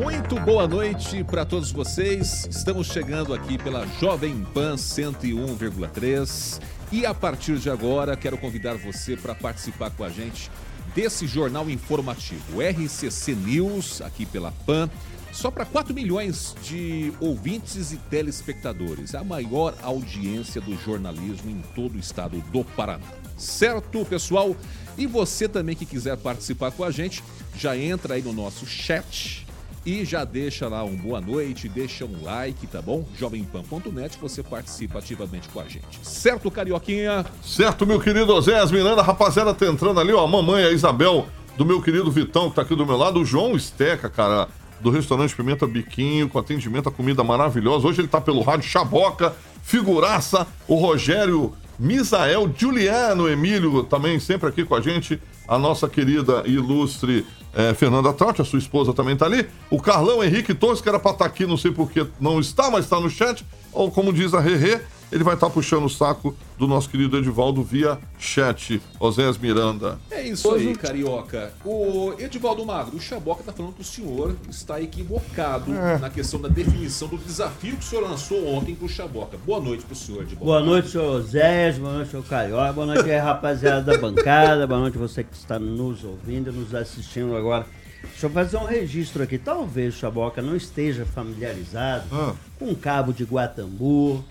Muito boa noite para todos vocês. Estamos chegando aqui pela Jovem Pan 101,3 e a partir de agora quero convidar você para participar com a gente desse jornal informativo, RCC News, aqui pela Pan. Só para 4 milhões de ouvintes e telespectadores, a maior audiência do jornalismo em todo o estado do Paraná. Certo, pessoal? E você também que quiser participar com a gente, já entra aí no nosso chat e já deixa lá um boa noite, deixa um like, tá bom? Jovempan.net, você participa ativamente com a gente. Certo, Carioquinha? Certo, meu querido Oséias Miranda, rapaziada, tá entrando ali, ó, a mamãe, a Isabel, do meu querido Vitão, que tá aqui do meu lado, o João Esteca, cara, do restaurante Pimenta Biquinho, com atendimento a comida maravilhosa. Hoje ele tá pelo rádio Chaboca, figuraça, o Rogério Misael, Juliano Emílio, também sempre aqui com a gente, a nossa querida ilustre é, Fernanda Traut, a sua esposa também está ali. O Carlão Henrique Torres, que era para estar tá aqui, não sei por que não está, mas está no chat. Ou como diz a Rerê, ele vai estar tá puxando o saco do nosso querido Edivaldo via chat. Osés Miranda. É isso aí, carioca. O Edivaldo Magro, o Chaboca está falando que o senhor está equivocado é. na questão da definição do desafio que o senhor lançou ontem para o Chaboca. Boa noite para o senhor, Edivaldo. Boa noite, senhor Osés, boa noite, senhor Carioca, boa noite rapaziada da bancada, boa noite você que está nos ouvindo, nos assistindo agora. Deixa eu fazer um registro aqui. Talvez o Chaboca não esteja familiarizado ah. com um cabo de Guatambu,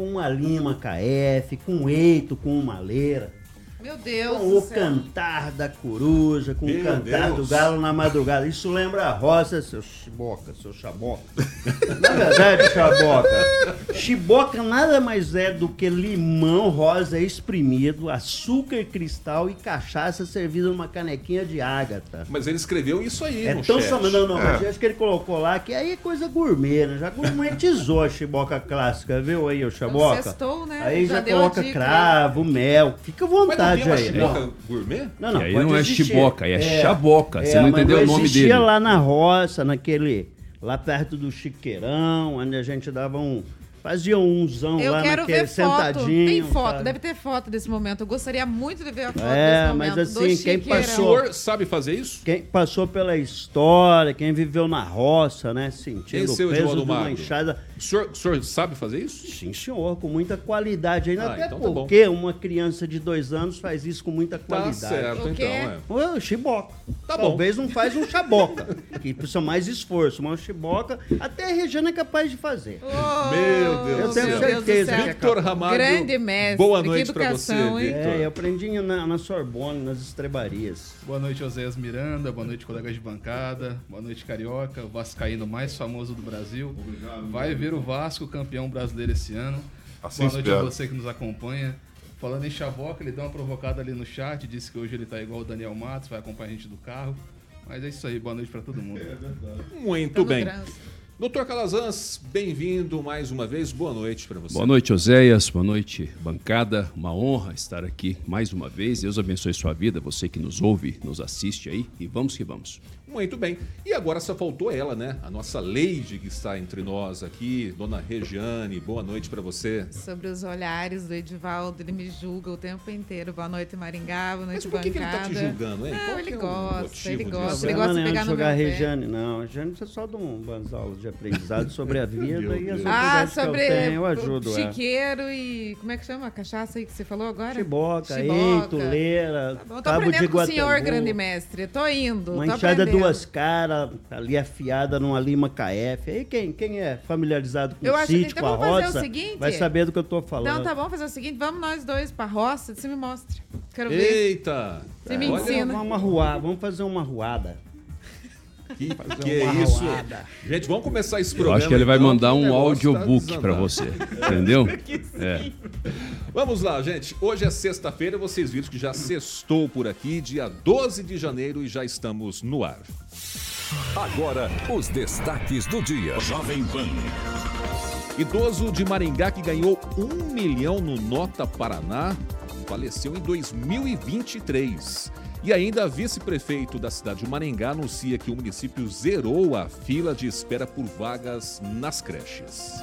com uma lima KF, com um eito, com uma leira. Meu Deus. Com o céu. cantar da coruja, com Meu o cantar Deus. do galo na madrugada. Isso lembra a roça, seu chiboca, seu chaboca. na verdade, chaboca, chiboca nada mais é do que limão rosa espremido, açúcar cristal e cachaça servida numa canequinha de ágata. Mas ele escreveu isso aí, é no tão chat. Não, não, é. mas acho que ele colocou lá que aí é coisa gourmet, né? Já gourmetizou a chiboca clássica, viu aí, o chaboca? Sextou, né? Aí já, já coloca cravo, mel, fica à vontade verdade aí. Chiboca gourmet? Não, não. E aí não é chiboca, é, é chaboca. É, Você não entendeu o nome dele. Existia lá na roça, naquele. Lá perto do Chiqueirão, onde a gente dava um Fazia umzão eu lá quero naquele ver foto. Tem foto, deve ter foto desse momento. Eu gostaria muito de ver a foto é, desse momento. Mas assim, quem passou. O senhor sabe fazer isso? Quem passou pela história, quem viveu na roça, né? Sentindo Esse o peso de uma enxada. O senhor, o senhor sabe fazer isso? Sim, senhor, com muita qualidade ainda. Ah, até então tá porque tá uma criança de dois anos faz isso com muita tá qualidade. Tá certo, então. É. O chiboca. Tá Talvez bom. não faz um chaboca, que precisa mais esforço, mas um chiboca até a Regina é capaz de fazer. Oh, Meu Deus. Eu tenho certeza. Victor Ramalho. Grande mestre. Boa noite para você, Victor. É, eu aprendi na, na Sorbonne, nas estrebarias. Boa noite, Oséias Miranda. Boa noite, colegas de bancada. Boa noite, Carioca. O Vascaíno mais famoso do Brasil. Obrigado. Vai ver o Vasco campeão brasileiro esse ano. Assim Boa noite espero. a você que nos acompanha. Falando em Chavoca, ele deu uma provocada ali no chat, disse que hoje ele tá igual o Daniel Matos, vai acompanhar a gente do carro. Mas é isso aí, boa noite para todo mundo. É Muito bem. Doutor Calazans, bem-vindo mais uma vez. Boa noite para você. Boa noite, Oséias. Boa noite, bancada. Uma honra estar aqui mais uma vez. Deus abençoe sua vida, você que nos ouve, nos assiste aí. E vamos que vamos. Muito bem. E agora só faltou ela, né? A nossa Leide que está entre nós aqui, Dona Regiane. Boa noite para você. Sobre os olhares do Edivaldo, ele me julga o tempo inteiro. Boa noite, Maringá. Boa noite, Mas por que, que ele tá te julgando, hein? Não, ele, é gosta, ele gosta, ele gosta. de pegar no jogar a Regiane, não. A Regiane é só de um banzal de aprendizado sobre a vida e as Ah, sobre que eu tenho, eu ajudo. é. chiqueiro e... Como é que chama a cachaça aí que você falou agora? Chiboca, Chiboca. eito, leira, Tá bom, tô de aprendendo com o senhor, grande mestre. Tô indo, Uma tô enxada aprendendo. Duas caras, ali afiada numa lima KF. Aí quem, quem é familiarizado com Eu o acho que sítio, então com a vamos fazer o roça, seguinte. vai saber do que eu tô falando. Então tá bom fazer o seguinte, vamos nós dois pra roça, você me mostra. Quero ver. Eita! Você me Olha, ensina. Vamos arruar, vamos fazer uma ruada. Que, que é isso? arruada. Gente, vamos começar esse Eu programa. acho que ele vai então, mandar um tá audiobook pra desandando. você. Entendeu? É. Vamos lá, gente. Hoje é sexta-feira, vocês viram que já sextou por aqui, dia 12 de janeiro, e já estamos no ar. Agora, os destaques do dia. Jovem Pan. Idoso de Maringá que ganhou um milhão no Nota Paraná faleceu em 2023. E ainda, vice-prefeito da cidade de Maringá anuncia que o município zerou a fila de espera por vagas nas creches.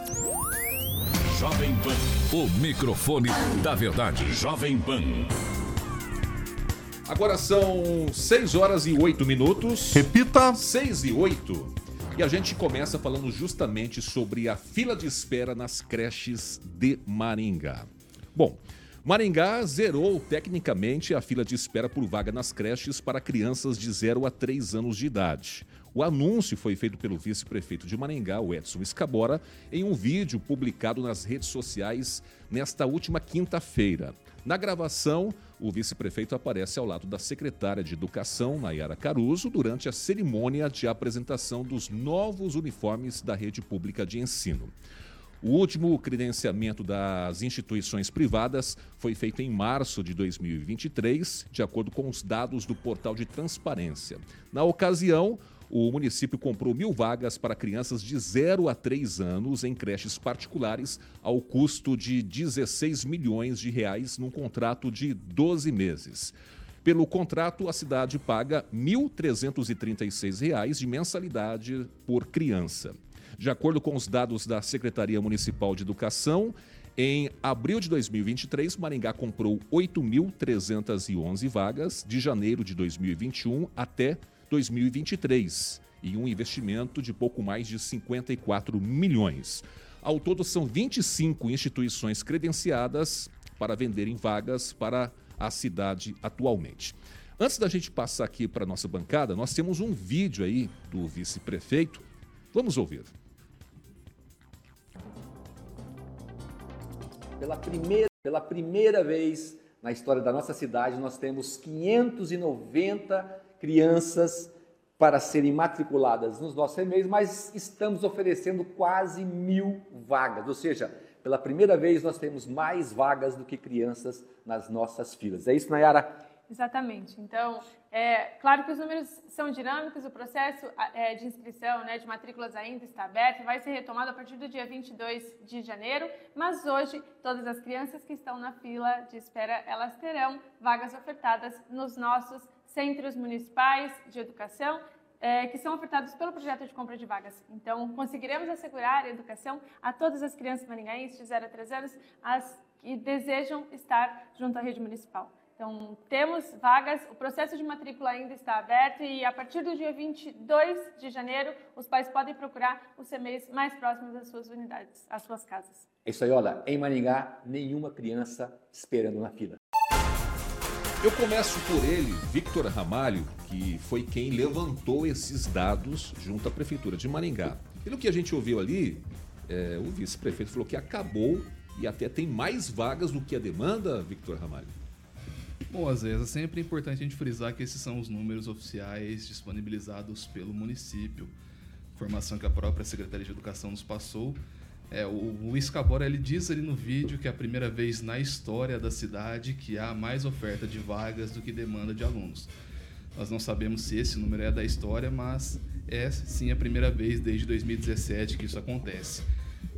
Jovem Pan. O microfone da verdade. Jovem Pan. Agora são 6 horas e 8 minutos. Repita. 6 e 8. E a gente começa falando justamente sobre a fila de espera nas creches de Maringá. Bom, Maringá zerou tecnicamente a fila de espera por vaga nas creches para crianças de 0 a 3 anos de idade. O anúncio foi feito pelo vice-prefeito de Maringá, o Edson Escabora, em um vídeo publicado nas redes sociais nesta última quinta-feira. Na gravação, o vice-prefeito aparece ao lado da secretária de Educação, Nayara Caruso, durante a cerimônia de apresentação dos novos uniformes da rede pública de ensino. O último credenciamento das instituições privadas foi feito em março de 2023, de acordo com os dados do portal de transparência. Na ocasião, o município comprou mil vagas para crianças de 0 a 3 anos em creches particulares ao custo de 16 milhões de reais num contrato de 12 meses. Pelo contrato, a cidade paga 1.336 reais de mensalidade por criança. De acordo com os dados da Secretaria Municipal de Educação, em abril de 2023, Maringá comprou 8.311 vagas de janeiro de 2021 até 2023 e um investimento de pouco mais de 54 milhões. Ao todo, são 25 instituições credenciadas para venderem vagas para a cidade atualmente. Antes da gente passar aqui para a nossa bancada, nós temos um vídeo aí do vice-prefeito. Vamos ouvir. Pela primeira, pela primeira vez na história da nossa cidade, nós temos 590 crianças para serem matriculadas nos nossos e-mails, mas estamos oferecendo quase mil vagas, ou seja, pela primeira vez nós temos mais vagas do que crianças nas nossas filas. É isso, Nayara? Exatamente. Então, é claro que os números são dinâmicos, o processo é, de inscrição, né, de matrículas ainda está aberto, vai ser retomado a partir do dia 22 de janeiro, mas hoje todas as crianças que estão na fila de espera, elas terão vagas ofertadas nos nossos centros municipais de educação, é, que são ofertados pelo projeto de compra de vagas. Então, conseguiremos assegurar a educação a todas as crianças maringaenses de 0 a 3 anos, as que desejam estar junto à rede municipal. Então, temos vagas, o processo de matrícula ainda está aberto e a partir do dia 22 de janeiro, os pais podem procurar os CMEs mais próximos das suas unidades, às suas casas. É isso aí, olha, em Maringá, nenhuma criança esperando na fila. Eu começo por ele, Victor Ramalho, que foi quem levantou esses dados junto à Prefeitura de Maringá. Pelo que a gente ouviu ali, é, o vice-prefeito falou que acabou e até tem mais vagas do que a demanda, Victor Ramalho. Bom, vezes é sempre importante a gente frisar que esses são os números oficiais disponibilizados pelo município. Informação que a própria Secretaria de Educação nos passou. É, o, o ele diz ali no vídeo que é a primeira vez na história da cidade que há mais oferta de vagas do que demanda de alunos. Nós não sabemos se esse número é da história, mas é sim a primeira vez desde 2017 que isso acontece.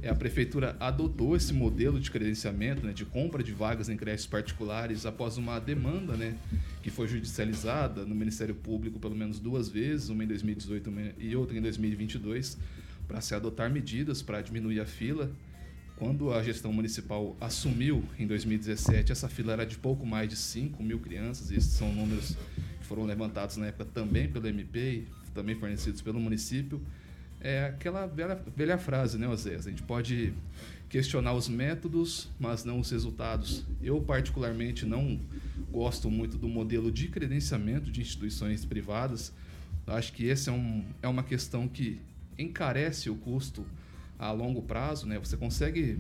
É, a prefeitura adotou esse modelo de credenciamento, né, de compra de vagas em creches particulares após uma demanda né, que foi judicializada no Ministério Público pelo menos duas vezes, uma em 2018 e outra em 2022, para se adotar medidas para diminuir a fila. Quando a gestão municipal assumiu em 2017, essa fila era de pouco mais de 5 mil crianças, e esses são números que foram levantados na época também pelo MP também fornecidos pelo município. É aquela velha, velha frase, né, Oséias? A gente pode questionar os métodos, mas não os resultados. Eu, particularmente, não gosto muito do modelo de credenciamento de instituições privadas. Acho que essa é, um, é uma questão que encarece o custo a longo prazo, né? Você consegue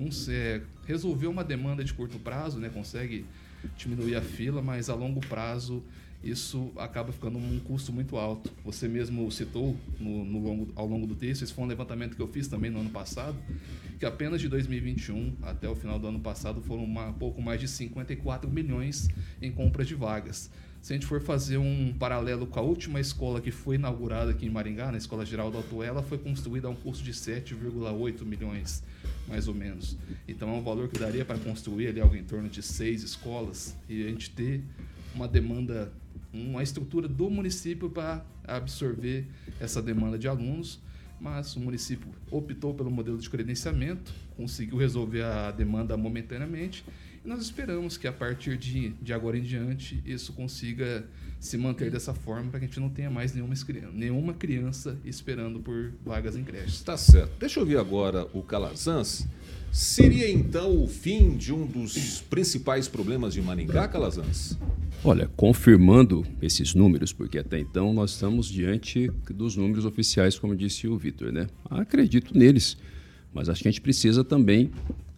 um, é, resolver uma demanda de curto prazo, né? Consegue diminuir a fila, mas a longo prazo isso acaba ficando um custo muito alto. Você mesmo citou no, no longo, ao longo do texto, esse foi um levantamento que eu fiz também no ano passado, que apenas de 2021 até o final do ano passado foram uma, pouco mais de 54 milhões em compras de vagas. Se a gente for fazer um paralelo com a última escola que foi inaugurada aqui em Maringá, na Escola Geral da Atuela, foi construída a um custo de 7,8 milhões, mais ou menos. Então é um valor que daria para construir ali algo em torno de seis escolas e a gente ter uma demanda, uma estrutura do município para absorver essa demanda de alunos mas o município optou pelo modelo de credenciamento, conseguiu resolver a demanda momentaneamente e nós esperamos que a partir de, de agora em diante isso consiga se manter dessa forma para que a gente não tenha mais nenhuma, nenhuma criança esperando por vagas em creches. Tá certo. Deixa eu ouvir agora o Calazans. Seria então o fim de um dos principais problemas de Maringá, Calazans? Olha, confirmando esses números, porque até então nós estamos diante dos números oficiais, como disse o Vitor, né? Acredito neles, mas acho que a gente precisa também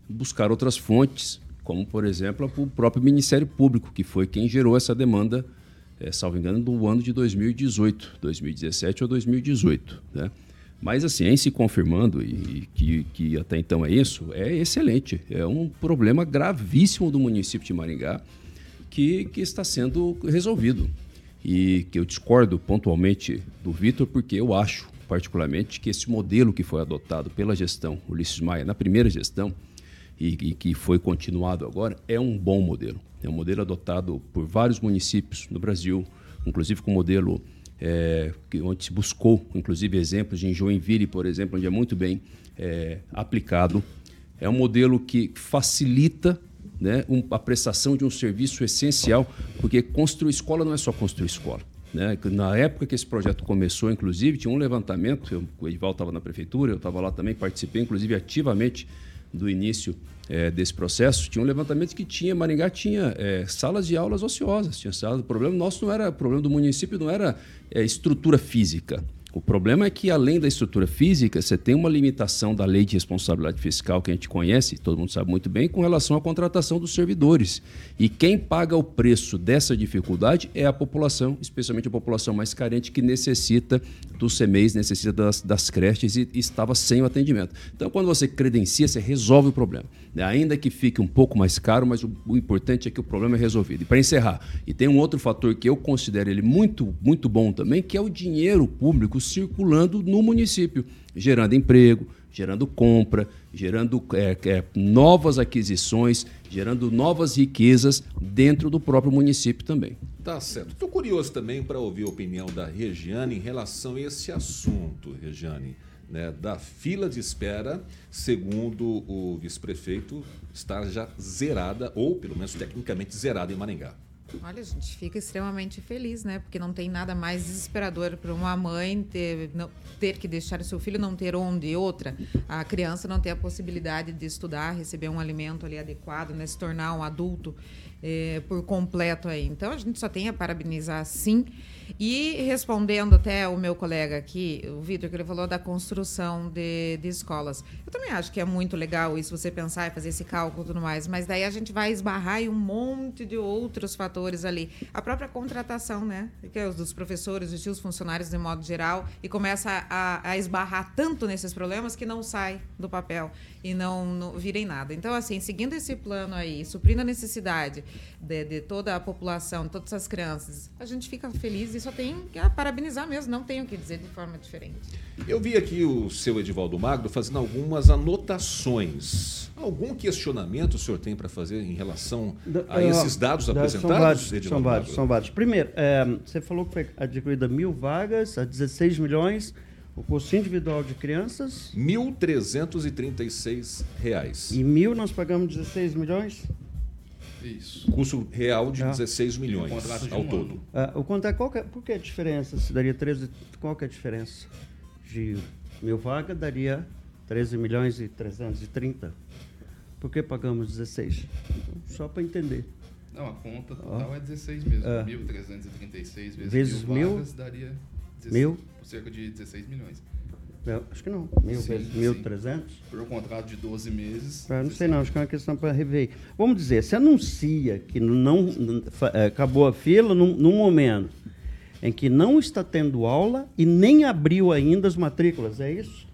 buscar outras fontes, como por exemplo o próprio Ministério Público, que foi quem gerou essa demanda, é, salvo engano, do ano de 2018, 2017 ou 2018, né? Mas assim, em se confirmando, e que, que até então é isso, é excelente. É um problema gravíssimo do município de Maringá que, que está sendo resolvido. E que eu discordo pontualmente do Vitor, porque eu acho, particularmente, que esse modelo que foi adotado pela gestão Ulisses Maia na primeira gestão e, e que foi continuado agora é um bom modelo. É um modelo adotado por vários municípios no Brasil, inclusive com o modelo é, onde se buscou, inclusive, exemplos de Joinville, por exemplo, onde é muito bem é, aplicado. É um modelo que facilita né, um, a prestação de um serviço essencial, porque construir escola não é só construir escola. Né? Na época que esse projeto começou, inclusive, tinha um levantamento, eu, o Edival estava na prefeitura, eu estava lá também, participei, inclusive, ativamente do início é, desse processo, tinha um levantamento que tinha, Maringá tinha é, salas de aulas ociosas, tinha salas, o problema nosso não era, o problema do município não era é, estrutura física, o problema é que, além da estrutura física, você tem uma limitação da lei de responsabilidade fiscal que a gente conhece, todo mundo sabe muito bem, com relação à contratação dos servidores. E quem paga o preço dessa dificuldade é a população, especialmente a população mais carente, que necessita dos CMEs, necessita das, das creches e, estava sem o atendimento. Então, quando você credencia, você resolve o problema. Né? Ainda que fique um pouco mais caro, mas o, o importante é que o problema é resolvido. E para encerrar, e tem um outro fator que eu considero ele muito, muito bom também, que é o dinheiro público circulando no município, gerando emprego, gerando compra, gerando é, é, novas aquisições, gerando novas riquezas dentro do próprio município também. Tá certo. Estou curioso também para ouvir a opinião da Regiane em relação a esse assunto, Regiane, né, da fila de espera, segundo o vice-prefeito, está já zerada, ou pelo menos tecnicamente zerada em Maringá. Olha, a gente fica extremamente feliz, né? Porque não tem nada mais desesperador para uma mãe ter, não, ter que deixar o seu filho não ter onde outra, a criança não ter a possibilidade de estudar, receber um alimento ali adequado, né? Se tornar um adulto é, por completo aí. Então a gente só tem a parabenizar sim. E respondendo até o meu colega aqui, o Vitor, que ele falou da construção de, de escolas. Eu também acho que é muito legal isso, você pensar e fazer esse cálculo e tudo mais, mas daí a gente vai esbarrar em um monte de outros fatores ali. A própria contratação, né? Que é os dos professores, os seus funcionários de modo geral, e começa a, a esbarrar tanto nesses problemas que não sai do papel e não, não virem nada. Então, assim, seguindo esse plano aí, suprindo a necessidade de, de toda a população, de todas as crianças, a gente fica feliz e só tem que parabenizar mesmo, não tenho o que dizer de forma diferente. Eu vi aqui o seu Edivaldo Magno fazendo algumas anotações. Algum questionamento o senhor tem para fazer em relação a esses dados apresentados, são vários, Edivaldo são vários, são vários. Primeiro, é, você falou que foi adquirida mil vagas a 16 milhões. O curso individual de crianças? R$ 1.336. E mil nós pagamos 16 milhões? Isso. Custo real de ah. 16 milhões ao um todo. Ah, o quanto é, qual que é, por que a diferença? Se daria 13, qual que é a diferença? De mil vagas daria 13 milhões e 330. Por que pagamos 16? Só para entender. Não, a conta total é 16 mesmo. É. 1.336 vezes, Vezes mil mil? vagas daria 16, Mil? Cerca de 16 milhões. Não, acho que não. Mil Sim, vezes sim. 1.300? Por um contrato de 12 meses. Ah, não sei não, acho que é uma questão para rever. Vamos dizer, se anuncia que não, eh, acabou a fila num, num momento em que não está tendo aula e nem abriu ainda as matrículas, é isso?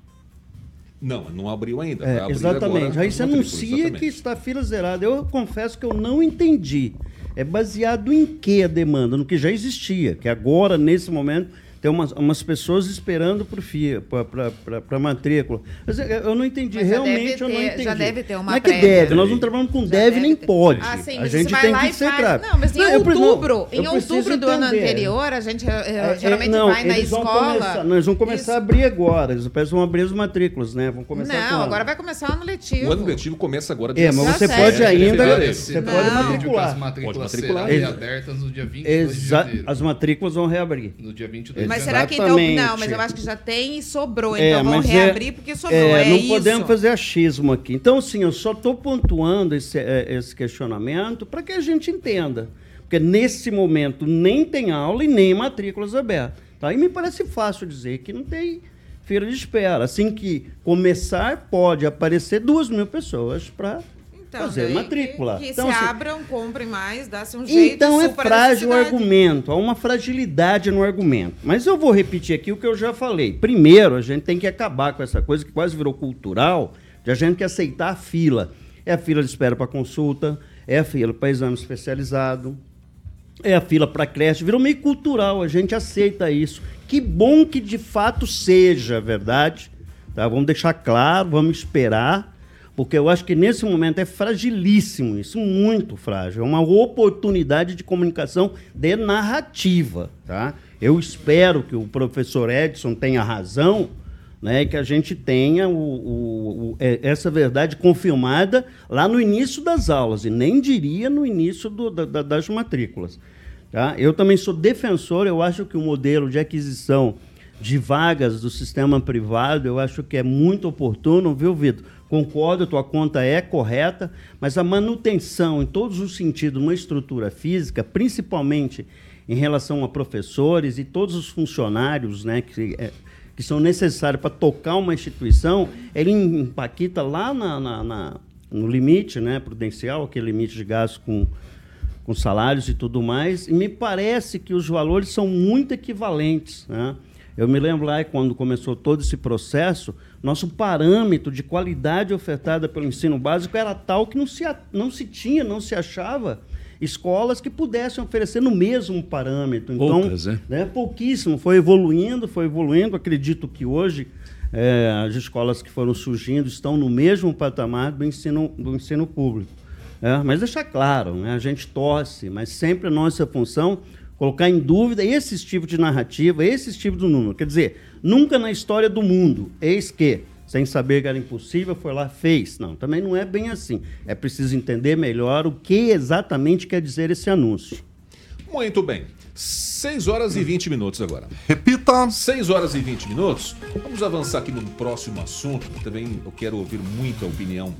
Não, não abriu ainda. É, exatamente. agora Aí você anuncia exatamente. que está a fila zerada. Eu confesso que eu não entendi. É baseado em que a demanda? No que já existia, que agora, nesse momento, tem umas, umas pessoas esperando para matrícula. Mas eu- eu não entendi, Mas realmente deve eu não ter- entendi. já deve ter uma Não é que prévia. deve, nós não trabalhamos com deve nem pode. Ah, sim, a mas gente você vai tem lá que e ser faz. claro. Não, mas em não, outubro, eu em outubro do ano entender. anterior, a gente eh, É, geralmente não, vai na eles vão escola. começar- nós vamos começar a abrir agora. Eles vão abrir as matrículas, né? Vão começar Não, agora vai começar o ano letivo. O ano letivo começa agora É, mas você pode ainda. Você Não. pode Não. matricular. As matrículas serão reabertas no dia 22 de janeiro. as matrículas vão reabrir. No dia 22 Mas de será que então. Exatamente. Não, mas eu acho que já tem e sobrou. É, Então vão mas é- reabrir porque sobrou. É, É, não isso. podemos fazer achismo aqui. Então, sim, eu só estou pontuando esse, eh, esse questionamento para que a gente entenda. Porque nesse momento nem tem aula e nem matrículas abertas. Tá? E me parece fácil dizer que não tem fila de espera. Assim que começar, pode aparecer duas mil pessoas para Então, fazer matrícula. Que, que Então, se assim, aprem, comprem mais, dá-se um jeito. Então é frágil o argumento, há uma fragilidade no argumento. Mas eu vou repetir aqui o que eu já falei. Primeiro, a gente tem que acabar com essa coisa que quase virou cultural, de a gente que aceitar a fila. É a fila de espera para consulta, é a fila para exame especializado, é a fila para creche. Virou meio cultural, a gente aceita isso. Que bom que de fato seja verdade. Tá? Vamos deixar claro, vamos esperar, porque eu acho que nesse momento é fragilíssimo isso, muito frágil. É uma oportunidade de comunicação de narrativa. Tá? Eu espero que o professor Edson tenha razão. Né, que a gente tenha o- o- o- é, essa verdade confirmada lá no início das aulas, e nem diria no início do- da- das matrículas. Tá? Eu também sou defensor, eu acho que o modelo de aquisição de vagas do sistema privado, eu acho que é muito oportuno, viu, Vitor? Concordo, tua conta é correta, mas a manutenção em todos os sentidos, uma estrutura física, principalmente em relação a professores e todos os funcionários né, que, é, que são necessários para tocar uma instituição, ele empaquita lá na- na- na- no limite né, prudencial, aquele limite de gasto com, com salários e tudo mais, e me parece que os valores são muito equivalentes. Né? Eu me lembro lá quando começou todo esse processo, nosso parâmetro de qualidade ofertada pelo ensino básico era tal que não se, não se tinha, não se achava escolas que pudessem oferecer no mesmo parâmetro. Então, Poucas, né? né, pouquíssimo, foi evoluindo, foi evoluindo. Acredito que hoje eh, as escolas que foram surgindo estão no mesmo patamar do ensino, do ensino público. É, mas deixar claro, né, a gente torce, mas sempre a nossa função colocar em dúvida esse tipo de narrativa, esse tipo de número. Quer dizer, nunca na história do mundo, eis que, sem saber que era impossível, foi lá, fez. Não, também não é bem assim. É preciso entender melhor o que exatamente quer dizer esse anúncio. Muito bem. 6 horas e 20 minutos agora. Repita. 6 horas e 20 minutos. Vamos avançar aqui no próximo assunto. que Também eu quero ouvir muito a opinião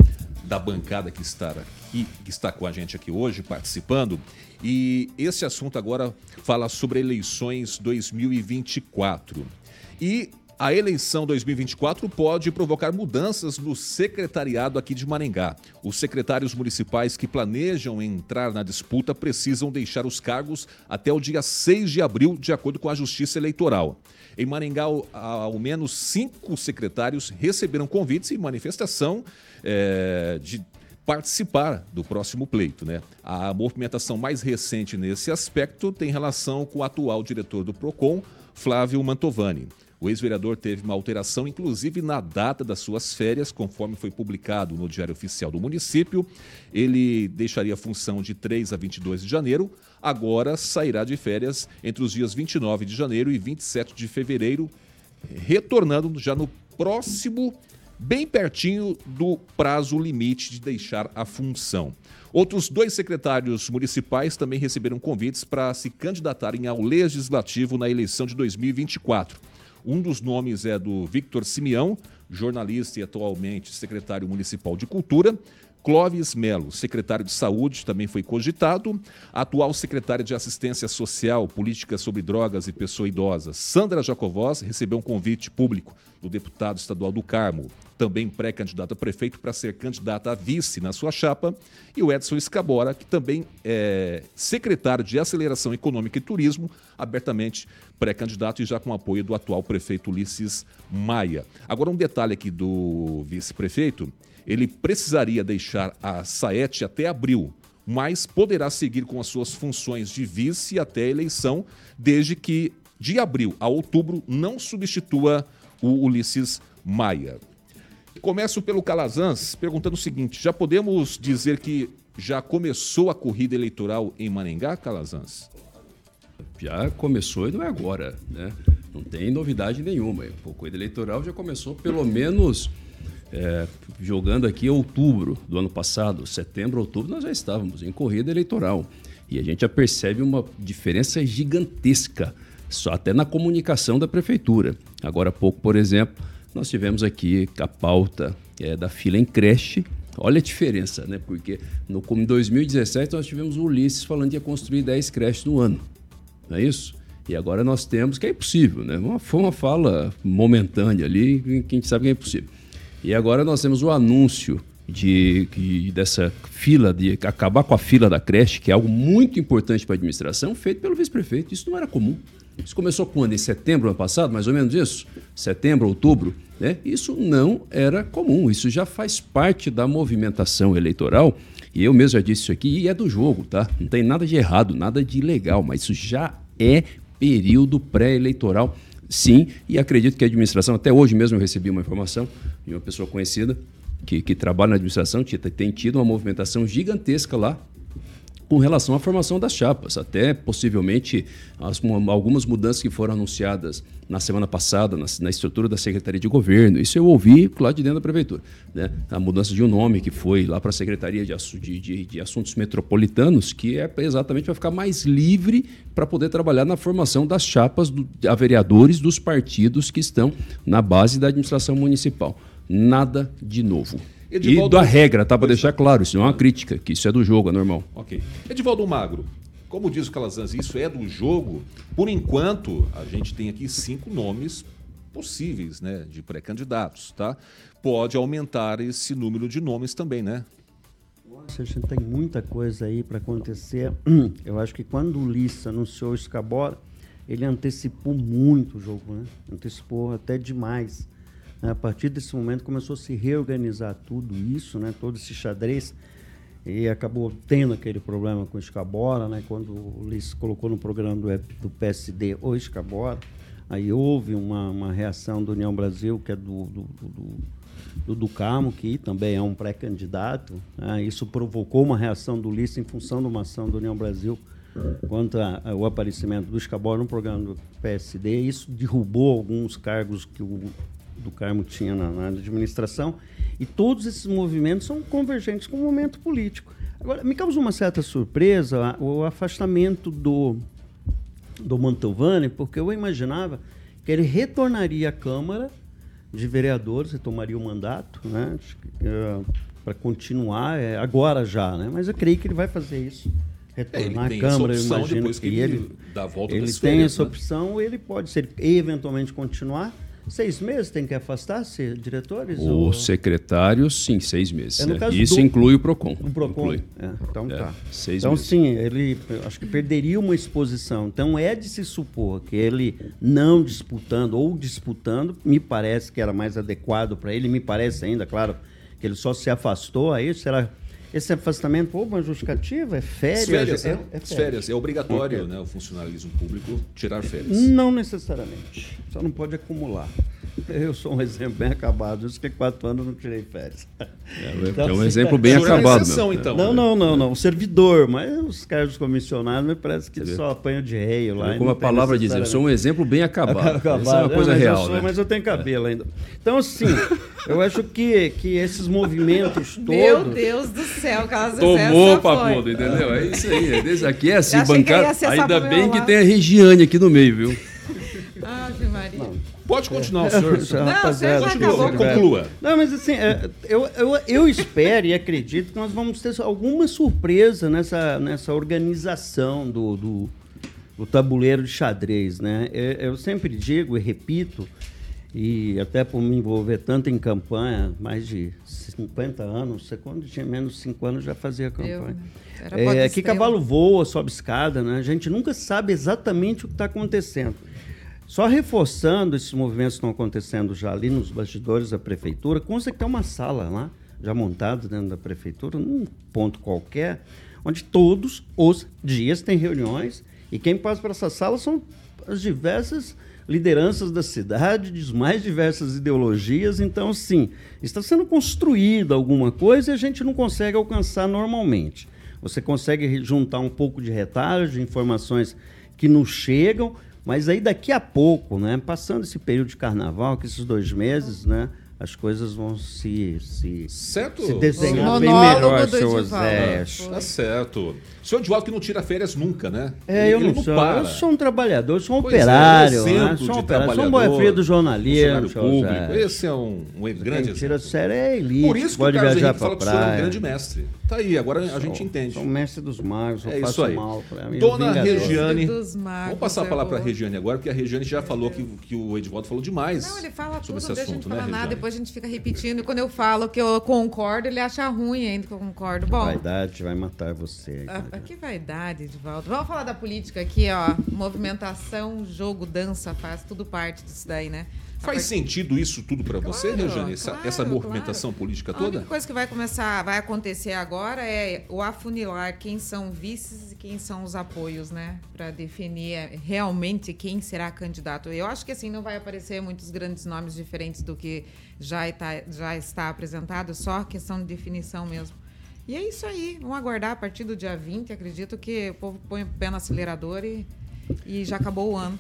da bancada que está aqui, que está com a gente aqui hoje, participando. E esse assunto agora fala sobre eleições 2024. E a eleição 2024 pode provocar mudanças no secretariado aqui de Maringá. Os secretários municipais que planejam entrar na disputa precisam deixar os cargos até o dia 6 de abril, de acordo com a Justiça Eleitoral. Em Maringá, ao, menos cinco secretários receberam convites em manifestação eh, de participar do próximo pleito. Né? A movimentação mais recente nesse aspecto tem relação com o atual diretor do PROCON, Flávio Mantovani. O ex-vereador teve uma alteração, inclusive na data das suas férias, conforme foi publicado no Diário Oficial do município. Ele deixaria a função de 3 a 22 de janeiro, agora sairá de férias entre os dias 29 de janeiro e 27 de fevereiro, retornando já no próximo, bem pertinho do prazo limite de deixar a função. Outros dois secretários municipais também receberam convites para se candidatarem ao legislativo na eleição de 2024. Um dos nomes é do Victor Simeão, jornalista e atualmente secretário municipal de Cultura. Clóvis Melo, secretário de Saúde, também foi cogitado. A atual secretária de Assistência Social, Política sobre Drogas e Pessoa Idosa, Sandra Jacovós, recebeu um convite público do deputado estadual do Carmo, também pré-candidato a prefeito, para ser candidata a vice na sua chapa. E o Edson Escabora, que também é secretário de Aceleração Econômica e Turismo, abertamente pré-candidato e já com apoio do atual prefeito Ulisses Maia. Agora, um detalhe aqui do vice-prefeito ele precisaria deixar a Saete até abril, mas poderá seguir com as suas funções de vice até a eleição, desde que de abril a outubro não substitua o Ulisses Maia. Começo pelo Calazans, perguntando o seguinte: já podemos dizer que já começou a corrida eleitoral em Maringá, Calazans? Já começou e não é agora, né? Não tem novidade nenhuma. A corrida eleitoral já começou pelo menos é, jogando aqui outubro do ano passado, setembro, outubro, nós já estávamos em corrida eleitoral. E a gente já percebe uma diferença gigantesca, só até na comunicação da prefeitura. Agora há pouco, por exemplo, nós tivemos aqui a pauta é, da fila em creche. Olha a diferença, né? Porque no, em 2017 nós tivemos o Ulisses falando que ia construir 10 creches no ano. Não é isso? E agora nós temos que é impossível, né? Uma, foi uma fala momentânea ali, que a gente sabe que é impossível. E agora nós temos o anúncio de, de, dessa fila, de acabar com a fila da creche, que é algo muito importante para a administração, feito pelo vice-prefeito. Isso não era comum. Isso começou quando? Em setembro ano passado, mais ou menos isso? Setembro, outubro? Né? Isso não era comum. Isso já faz parte da movimentação eleitoral. E eu mesmo já disse isso aqui, e é do jogo, tá? Não tem nada de errado, nada de ilegal, mas isso já é período pré-eleitoral sim, e acredito que a administração, até hoje mesmo eu recebi uma informação de uma pessoa conhecida que, que trabalha na administração, tem tido uma movimentação gigantesca lá com relação à formação das chapas. Até possivelmente as, algumas mudanças que foram anunciadas na semana passada na, na, estrutura da Secretaria de Governo. Isso eu ouvi lá de dentro da Prefeitura. Né? A mudança de um nome que foi lá para a Secretaria de, de, de, Assuntos Metropolitanos, que é exatamente para ficar mais livre para poder trabalhar na formação das chapas do, a vereadores dos partidos que estão na base da administração municipal. Nada de novo. Edivaldo... E da regra, tá? Para deixar claro, isso não é uma crítica, que isso é do jogo, é normal. Ok. Edivaldo Magro, como diz o Calazans, isso é do jogo. Por enquanto, a gente tem aqui cinco nomes possíveis, né, de pré-candidatos, tá? Pode aumentar esse número de nomes também, né? Nossa, a gente tem muita coisa aí para acontecer. Eu acho que quando o Lissa anunciou o Escabora, ele antecipou muito o jogo, né? Antecipou até demais. A partir desse momento começou a se reorganizar tudo isso, né? todo esse xadrez, e acabou tendo aquele problema com o Escabora, né? quando o Ulisses colocou no programa do, do PSD o Escabora, aí houve uma, uma reação do União Brasil, que é do, do, do, do, Carmo, que também é um pré-candidato. Né? Isso provocou uma reação do Ulisses em função de uma ação do União Brasil quanto ao aparecimento do Escabora no programa do PSD. Isso derrubou alguns cargos que o do Carmo tinha na, na administração. E todos esses movimentos são convergentes com o momento político. Agora, me causa uma certa surpresa o afastamento do, do Mantovani, porque eu imaginava que ele retornaria à Câmara de Vereadores e tomaria o mandato, né, é, para continuar, é, agora já, né, mas eu creio que ele vai fazer isso. Retornar é, à Câmara, eu imagino que, que ele, ele, dá a volta ele tem essa né? opção, ele pode, ser eventualmente continuar, Seis meses tem que afastar-se diretores? O ou... secretário, sim, seis meses. É, né? Isso do... inclui o PROCON. O PROCON. É, então é, tá. Seis então, meses. sim, ele acho que perderia uma exposição. Então é de se supor que ele não disputando ou disputando, me parece que era mais adequado para ele, me parece ainda, claro, que ele só se afastou aí, será esse afastamento, pô, uma justificativa? É férias? Férias, é, é, é férias. férias. É obrigatório okay. né, o funcionalismo público tirar férias. Não necessariamente. Só não pode acumular. Eu sou um exemplo bem acabado. Isso que quatro anos não tirei férias. É, então, é um exemplo bem acabado. Exceção, então, não, né? não, não, não. O servidor, mas os cargos comissionados me parece que só apanham de rei lá. Como a palavra diz, eu sou um exemplo bem acabado. acabado. Isso é uma coisa é, mas real. Eu sou, né? Mas eu tenho cabelo ainda. Então, assim, eu acho que, que esses movimentos todos. Meu Deus do céu, caso Tomou papudo, entendeu? É isso aí. Desde aqui é assim, bancada. Ainda bem que tem a Regiane aqui no meio, viu? Ave Maria. Não. Pode continuar, senhor. Não, você já acabou. Conclua. Não, mas assim, é, eu, eu, eu espero e acredito que nós vamos ter alguma surpresa nessa, nessa organização do, do, do tabuleiro de xadrez, né? Eu, eu sempre digo e repito, e até por me envolver tanto em campanha, mais de 50 anos, você quando tinha menos de 5 anos já fazia campanha. Eu, é, que cavalo voa, sobe escada, né? A gente nunca sabe exatamente o que está acontecendo. Só reforçando esses movimentos que estão acontecendo já ali nos bastidores da prefeitura, consta que tem uma sala lá, já montada dentro da prefeitura, num ponto qualquer, onde todos os dias tem reuniões e quem passa para essa sala são as diversas lideranças da cidade, de mais diversas ideologias. Então, sim, está sendo construída alguma coisa e a gente não consegue alcançar normalmente. Você consegue juntar um pouco de retalho, de informações que nos chegam, mas aí daqui a pouco, né, passando esse período de carnaval, que esses dois meses, né, as coisas vão se, se, certo. se desenhar bem melhor, seu Oséias. Tá certo. O senhor Divaldo que não tira férias nunca, né? É, eu não, não sou. Para. Eu sou um trabalhador, sou um pois operário. É, né? Sou um operário, sou um boa do jornalismo. público. Esse é um, um grande. Quem tira sério é elite. Por isso que pode o Carlos Henrique fala que o senhor é um grande mestre. Tá aí, agora a gente entende. Sou mestre dos magos, eu é faço isso aí. mal. Mim, Dona Regiane. Vamos passar a palavra para a Regiane agora, porque a Regiane já falou que, que o Edvaldo falou demais. Não, ele fala sobre tudo, esse assunto, né, nada, depois a gente fica repetindo. E quando eu falo que eu concordo, ele acha ruim ainda que eu concordo. Bom. Vaidade vai matar você. Ah, que vaidade, Edvaldo. Vamos falar da política aqui, ó. Movimentação, jogo, dança, faz tudo parte disso daí, né? Faz sentido isso tudo para você, claro, Regiane? Essa, claro, essa movimentação claro. política toda? A única coisa que vai começar, vai acontecer agora é o afunilar quem são vices e quem são os apoios, né? Para definir realmente quem será candidato. Eu acho que assim não vai aparecer muitos grandes nomes diferentes do que já está, já está apresentado, só questão de definição mesmo. E é isso aí. Vamos aguardar a partir do dia 20. Acredito que o povo põe o pé no acelerador e, e já acabou o ano.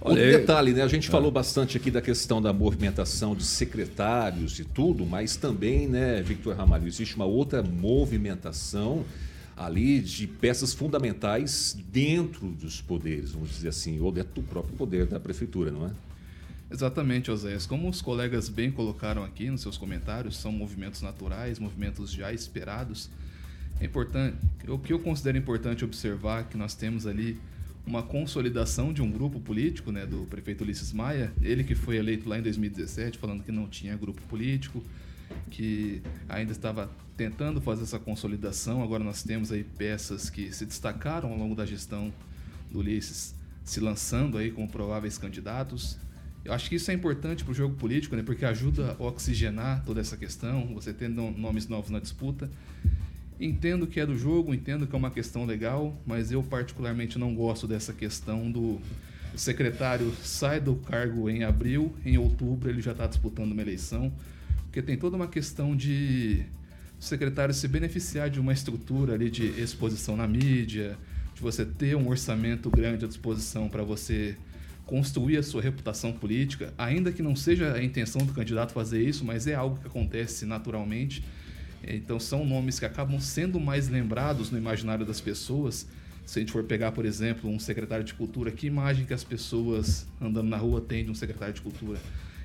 Olha, Outro detalhe, né? A gente falou bastante aqui da questão da movimentação de secretários e tudo, mas também, né, Victor Ramalho, existe uma outra movimentação ali de peças fundamentais dentro dos poderes, vamos dizer assim, ou dentro do próprio poder da prefeitura, não é? Exatamente, Oséias. Como os colegas bem colocaram aqui nos seus comentários, são movimentos naturais, movimentos já esperados. É importante, o que eu considero importante observar é que nós temos ali uma consolidação de um grupo político, né, do prefeito Ulisses Maia, ele que foi eleito lá em 2017, falando que não tinha grupo político, que ainda estava tentando fazer essa consolidação. Agora nós temos aí peças que se destacaram ao longo da gestão do Ulisses, se lançando aí como prováveis candidatos. Eu acho que isso é importante para o jogo político, né? porque ajuda a oxigenar toda essa questão, você tendo nomes novos na disputa. Entendo que é do jogo, entendo que é uma questão legal, mas eu particularmente não gosto dessa questão do secretário sai do cargo em abril, em outubro ele já está disputando uma eleição, porque tem toda uma questão de o secretário se beneficiar de uma estrutura ali de exposição na mídia, de você ter um orçamento grande à disposição para você construir a sua reputação política, ainda que não seja a intenção do candidato fazer isso, mas é algo que acontece naturalmente. Então são nomes que acabam sendo mais lembrados no imaginário das pessoas. Se a gente for pegar, por exemplo, um secretário de cultura, que imagem que as pessoas andando na rua têm de um secretário de cultura?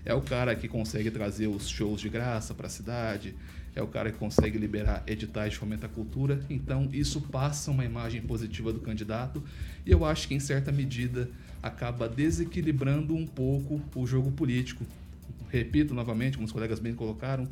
É o cara que consegue trazer os shows de graça para a cidade, é o cara que consegue liberar editais de fomento à cultura. Então, isso passa uma imagem positiva do candidato e eu acho que, em certa medida, acaba desequilibrando um pouco o jogo político. Repito novamente, como os colegas bem colocaram,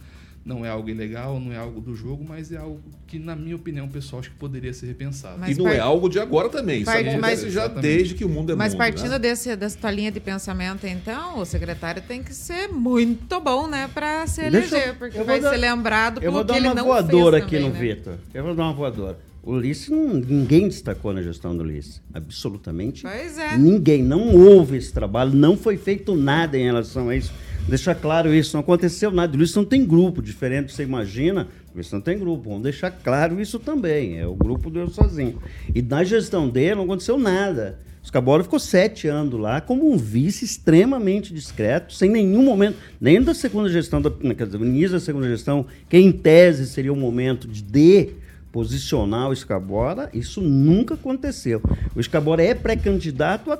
não é algo ilegal, não é algo do jogo, mas é algo que, na minha opinião, pessoal, acho que poderia ser repensado. Mas e não part... é algo de agora também, part... isso mas já exatamente. desde que o mundo é mas mundo. Mas partindo né? desse, dessa tua linha de pensamento, então, o secretário tem que ser muito bom, né, para se eleger, eu, porque vai dar, ser lembrado por que ele não fez Eu vou dar uma voadora aqui também, no né? Vitor. Eu vou dar uma voadora. O Ulisses, ninguém destacou na gestão do Ulisses. Absolutamente pois é. ninguém. Não houve esse trabalho, não foi feito nada em relação a isso. Deixar claro isso, não aconteceu nada. O Ulisses não tem grupo, diferente do que você imagina. O Ulisses não tem grupo. Vamos deixar claro isso também. É o grupo do eu sozinho. E na gestão dele não aconteceu nada. O Scabora ficou sete anos lá como um vice extremamente discreto, sem nenhum momento, nem da segunda gestão, da, quer dizer, início da segunda gestão, que em tese seria o momento de, de posicionar o Escabora, isso nunca aconteceu. O Escabora é pré-candidato há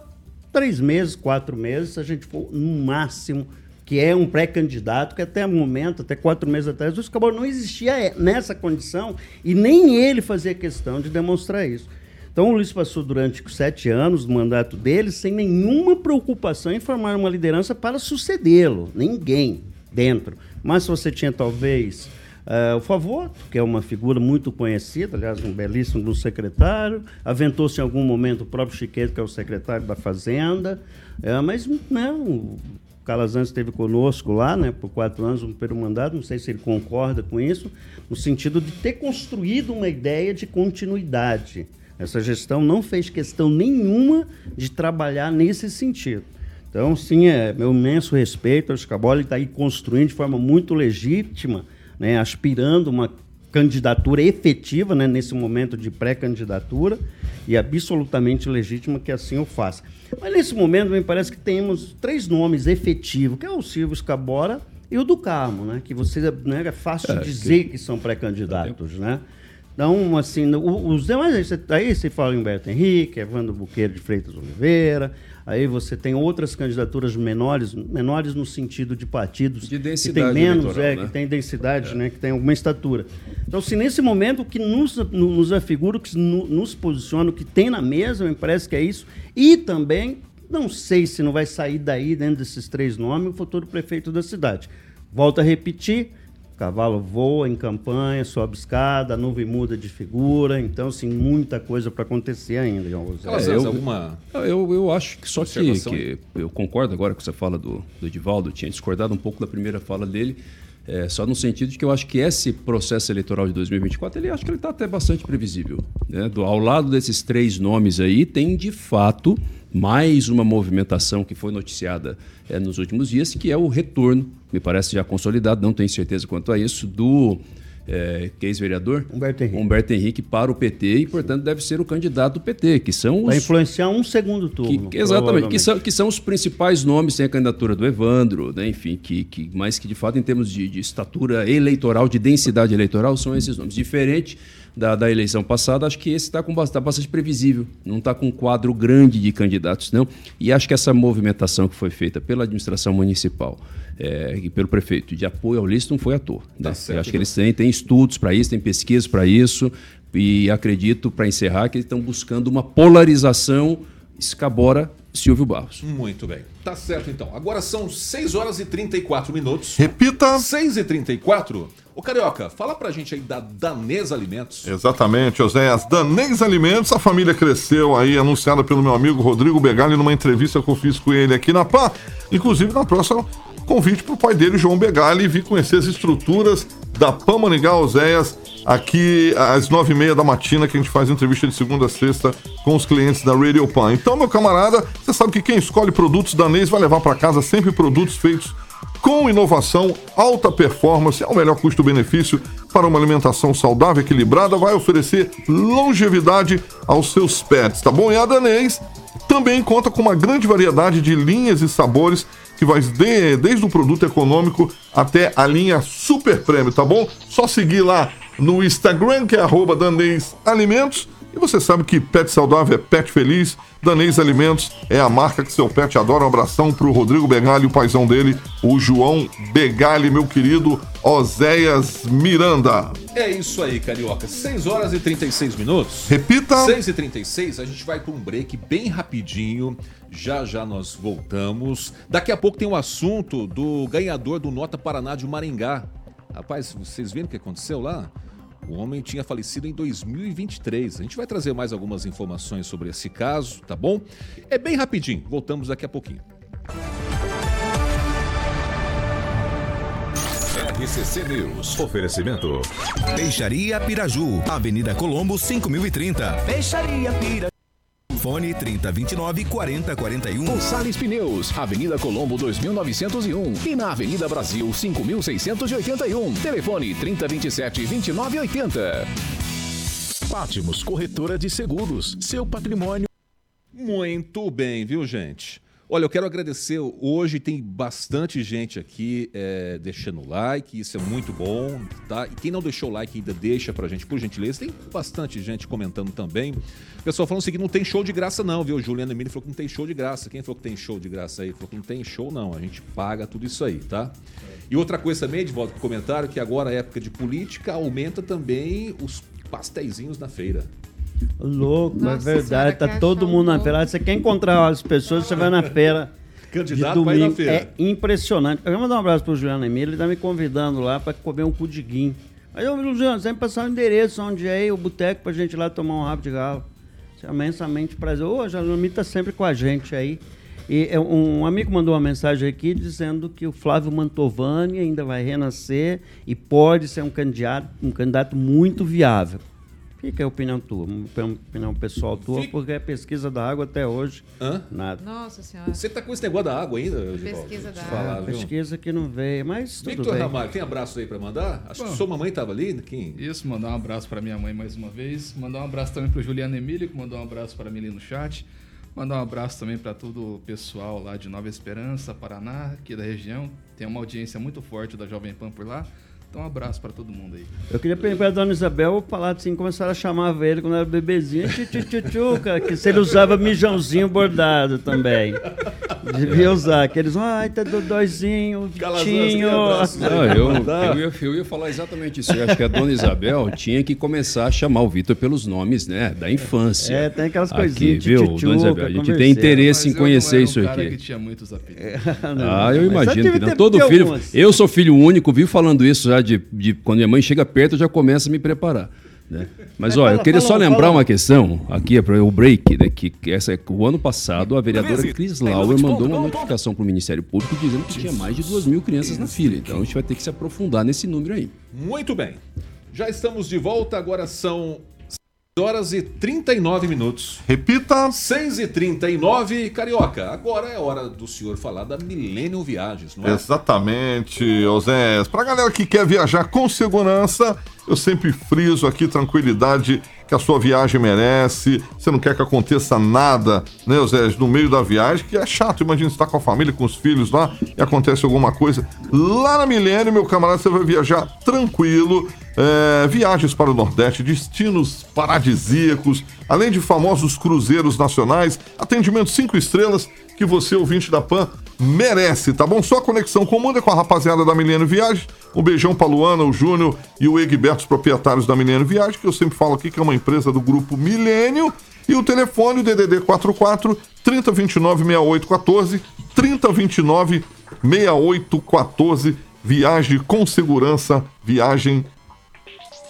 três meses, quatro meses, se a gente for no máximo, que é um pré-candidato, que até o momento, até quatro meses atrás, o Escabora não existia nessa condição e nem ele fazia questão de demonstrar isso. Então o Luiz passou durante sete anos do mandato dele sem nenhuma preocupação em formar uma liderança para sucedê-lo. Ninguém dentro. Mas você tinha talvez uh, o Favor, que é uma figura muito conhecida, aliás, um belíssimo secretário, aventou-se em algum momento o próprio Chiquete, que é o secretário da Fazenda, uh, mas né, Calazans esteve conosco lá né, por quatro anos, um primeiro mandato, não sei se ele concorda com isso, no sentido de ter construído uma ideia de continuidade. Essa gestão não fez questão nenhuma de trabalhar nesse sentido. Então, sim, é meu imenso respeito ao Scaboli, está aí construindo de forma muito legítima, né, aspirando uma candidatura efetiva né, nesse momento de pré-candidatura e absolutamente legítima que assim o faça. Mas nesse momento me parece que temos três nomes efetivos, que é o Silvio Scabora e o do Carmo, né, que você né, é fácil é, dizer que... que são pré-candidatos, né? Então, assim, os demais, aí você fala em Humberto Henrique, Evandro Buqueiro de Freitas Oliveira, aí você tem outras candidaturas menores, menores no sentido de partidos de que tem menos, é, né? que tem densidade, é. né, que tem alguma estatura. Então, se nesse momento o que nos, nos afigura, o que nos posiciona, o que tem na mesa, me parece que é isso, e também, não sei se não vai sair daí, dentro desses três nomes, o futuro prefeito da cidade. Volto a repetir, cavalo voa em campanha, sobe escada, a nuvem muda de figura, então, assim, muita coisa para acontecer ainda, João José. É, eu, alguma eu, eu acho que só que, que, eu concordo agora que você fala do, do Edivaldo, tinha discordado um pouco da primeira fala dele, é, só no sentido de que eu acho que esse processo eleitoral de 2024, ele acho que ele está até bastante previsível. Né? Do, ao lado desses três nomes aí, tem de fato mais uma movimentação que foi noticiada é, nos últimos dias, que é o retorno, me parece já consolidado, não tenho certeza quanto a isso, do é, que ex-vereador Humberto Henrique. Humberto Henrique para o PT e, portanto, deve ser o candidato do PT, que são os... Vai influenciar um segundo turno. Que, exatamente, que são, que são os principais nomes, tem a candidatura do Evandro, né, enfim, que, que, mas que, de fato, em termos de, de estatura eleitoral, de densidade eleitoral, são esses nomes. Diferente da, da eleição passada, acho que esse está tá bastante previsível, não está com um quadro grande de candidatos, não. E acho que essa movimentação que foi feita pela administração municipal é, e pelo prefeito de apoio ao não foi à toa. Né? Tá certo, acho que eles têm, têm estudos para isso, têm pesquisas para isso, e acredito, para encerrar, que eles estão buscando uma polarização escabora Silvio Barros. Muito bem. Tá certo, então. Agora são 6 horas e 34 minutos. Repita. 6 e 34 Ô Carioca, fala pra gente aí da Danês Alimentos. Exatamente, Oséias. Danês Alimentos, a família cresceu aí, anunciada pelo meu amigo Rodrigo Begali numa entrevista que eu fiz com ele aqui na PA. Inclusive, na próxima, convite pro pai dele, João Begali, vir conhecer as estruturas da PAN Maningá Oséias, aqui às nove e meia da matina, que a gente faz entrevista de segunda a sexta com os clientes da Radio Pan. Então, meu camarada, você sabe que quem escolhe produtos Danês vai levar para casa sempre produtos feitos com inovação, alta performance, ao melhor custo-benefício para uma alimentação saudável, equilibrada, vai oferecer longevidade aos seus pets, tá bom? E a Danês também conta com uma grande variedade de linhas e sabores que vai de, desde o produto econômico até a linha super prêmio, tá bom? Só seguir lá no Instagram, que é arroba Alimentos, e você sabe que pet saudável é pet feliz. Danês Alimentos é a marca que seu pet adora. Um abração pro Rodrigo Begali, o paizão dele, o João Begali, meu querido Oséias Miranda. É isso aí, Carioca. 6 horas e 36 minutos. Repita. 6 e 36 a gente vai para um break bem rapidinho. Já já nós voltamos. Daqui a pouco tem um assunto do ganhador do Nota Paraná de Maringá. Rapaz, vocês viram o que aconteceu lá? O homem tinha falecido em 2023. A gente vai trazer mais algumas informações sobre esse caso, tá bom? É bem rapidinho, voltamos daqui a pouquinho. RCC News. Oferecimento. Peixaria Piraju. Avenida Colombo, 5030. Peixaria Piraju. Fone 3029 4041. Gonçalves Pneus, Avenida Colombo 2901 e na Avenida Brasil 5681. Telefone 3027 2980. Pátimos Corretora de Seguros, seu patrimônio. Muito bem, viu, gente? Olha, eu quero agradecer. Hoje tem bastante gente aqui é, deixando like, isso é muito bom, tá? E quem não deixou o like ainda deixa pra gente, por gentileza. Tem bastante gente comentando também. Pessoal falando o seguinte: não tem show de graça, não, viu? Juliana Emílio falou que não tem show de graça. Quem falou que tem show de graça aí? Falou que não tem show, não. A gente paga tudo isso aí, tá? E outra coisa também, de volta pro comentário, que agora é época de política, aumenta também os pastéisinhos na feira. Louco, Nossa, é verdade. Tá todo mundo na feira. Você quer encontrar as pessoas, você vai na feira. Candidato na feira. É impressionante. Eu vou mandar um abraço pro Juliano Emílio, ele tá me convidando lá para comer um pudiguinho. Aí eu, Juliano, você vai passar o endereço onde é o boteco pra gente ir lá tomar um rabo de galo. Isso é imensamente prazer. Ô, o Jalumi tá sempre com a gente aí. E é, um amigo mandou uma mensagem aqui dizendo que o Flávio Mantovani ainda vai renascer e pode ser um candidato, um candidato muito viável. Fica a opinião tua, opinião pessoal tua, Fica. porque a pesquisa da água até hoje, Hã? nada. Nossa senhora. Você tá com esse negócio da água ainda? Pesquisa da água. pesquisa que não veio, mas tudo Victor bem. Ramalho, tem abraço aí para mandar? Acho Bom, que sua mamãe tava ali, quem? Isso, mandar um abraço para minha mãe mais uma vez. Mandar um abraço também para Juliano Emílio, que mandou um abraço para mim ali no chat. Mandar um abraço também para todo o pessoal lá de Nova Esperança, Paraná, aqui da região. Tem uma audiência muito forte da Jovem Pan por lá. Então, um abraço para todo mundo aí. Eu queria pedir para a dona Isabel falar assim, começaram a chamar ele quando era bebezinho, tchutchuchuca, que se ele usava mijãozinho bordado também. Devia usar, aqueles, ai, tá dodóizinho, Vitinho. Não, eu, eu, ia, eu ia falar exatamente isso. Eu acho que a dona Isabel tinha que começar a chamar o Vitor pelos nomes, né, da infância. É, tem aquelas coisinhas, viu, dona Isabel? A gente tem interesse em conhecer isso aqui. Cara que tinha muitos apelidos. ah, eu imagino que não. Todo filho, eu sou filho único, vi falando isso já de, de quando minha mãe chega perto, eu já começo a me preparar. Né? Mas, olha, eu queria só lembrar uma questão aqui, para o break, né, que essa, o ano passado a vereadora Cris Lauer mandou uma notificação para o Ministério Público dizendo que tinha mais de duas mil crianças na fila. Então a gente vai ter que se aprofundar nesse número aí. Muito bem. Já estamos de volta, agora são horas e 39 minutos. Repita. 6 e 39 Carioca, agora é hora do senhor falar da Millennium Viagens, não é? Exatamente, Osés. Pra galera que quer viajar com segurança, eu sempre friso aqui tranquilidade que a sua viagem merece. Você não quer que aconteça nada, né, Osés, no meio da viagem, que é chato. Imagina você estar tá com a família, com os filhos lá e acontece alguma coisa. Lá na Milênio, meu camarada, você vai viajar tranquilo é, viagens para o Nordeste, destinos paradisíacos, além de famosos cruzeiros nacionais, atendimento cinco estrelas que você, ouvinte da PAN, merece, tá bom? Só conexão com o mundo é com a rapaziada da Milênio Viagem. Um beijão para Luana, o Júnior e o Egberto, os proprietários da Milênio Viagem, que eu sempre falo aqui que é uma empresa do grupo Milênio. E o telefone, o DDD 44 3029 6814, 3029 6814. Viagem com segurança, viagem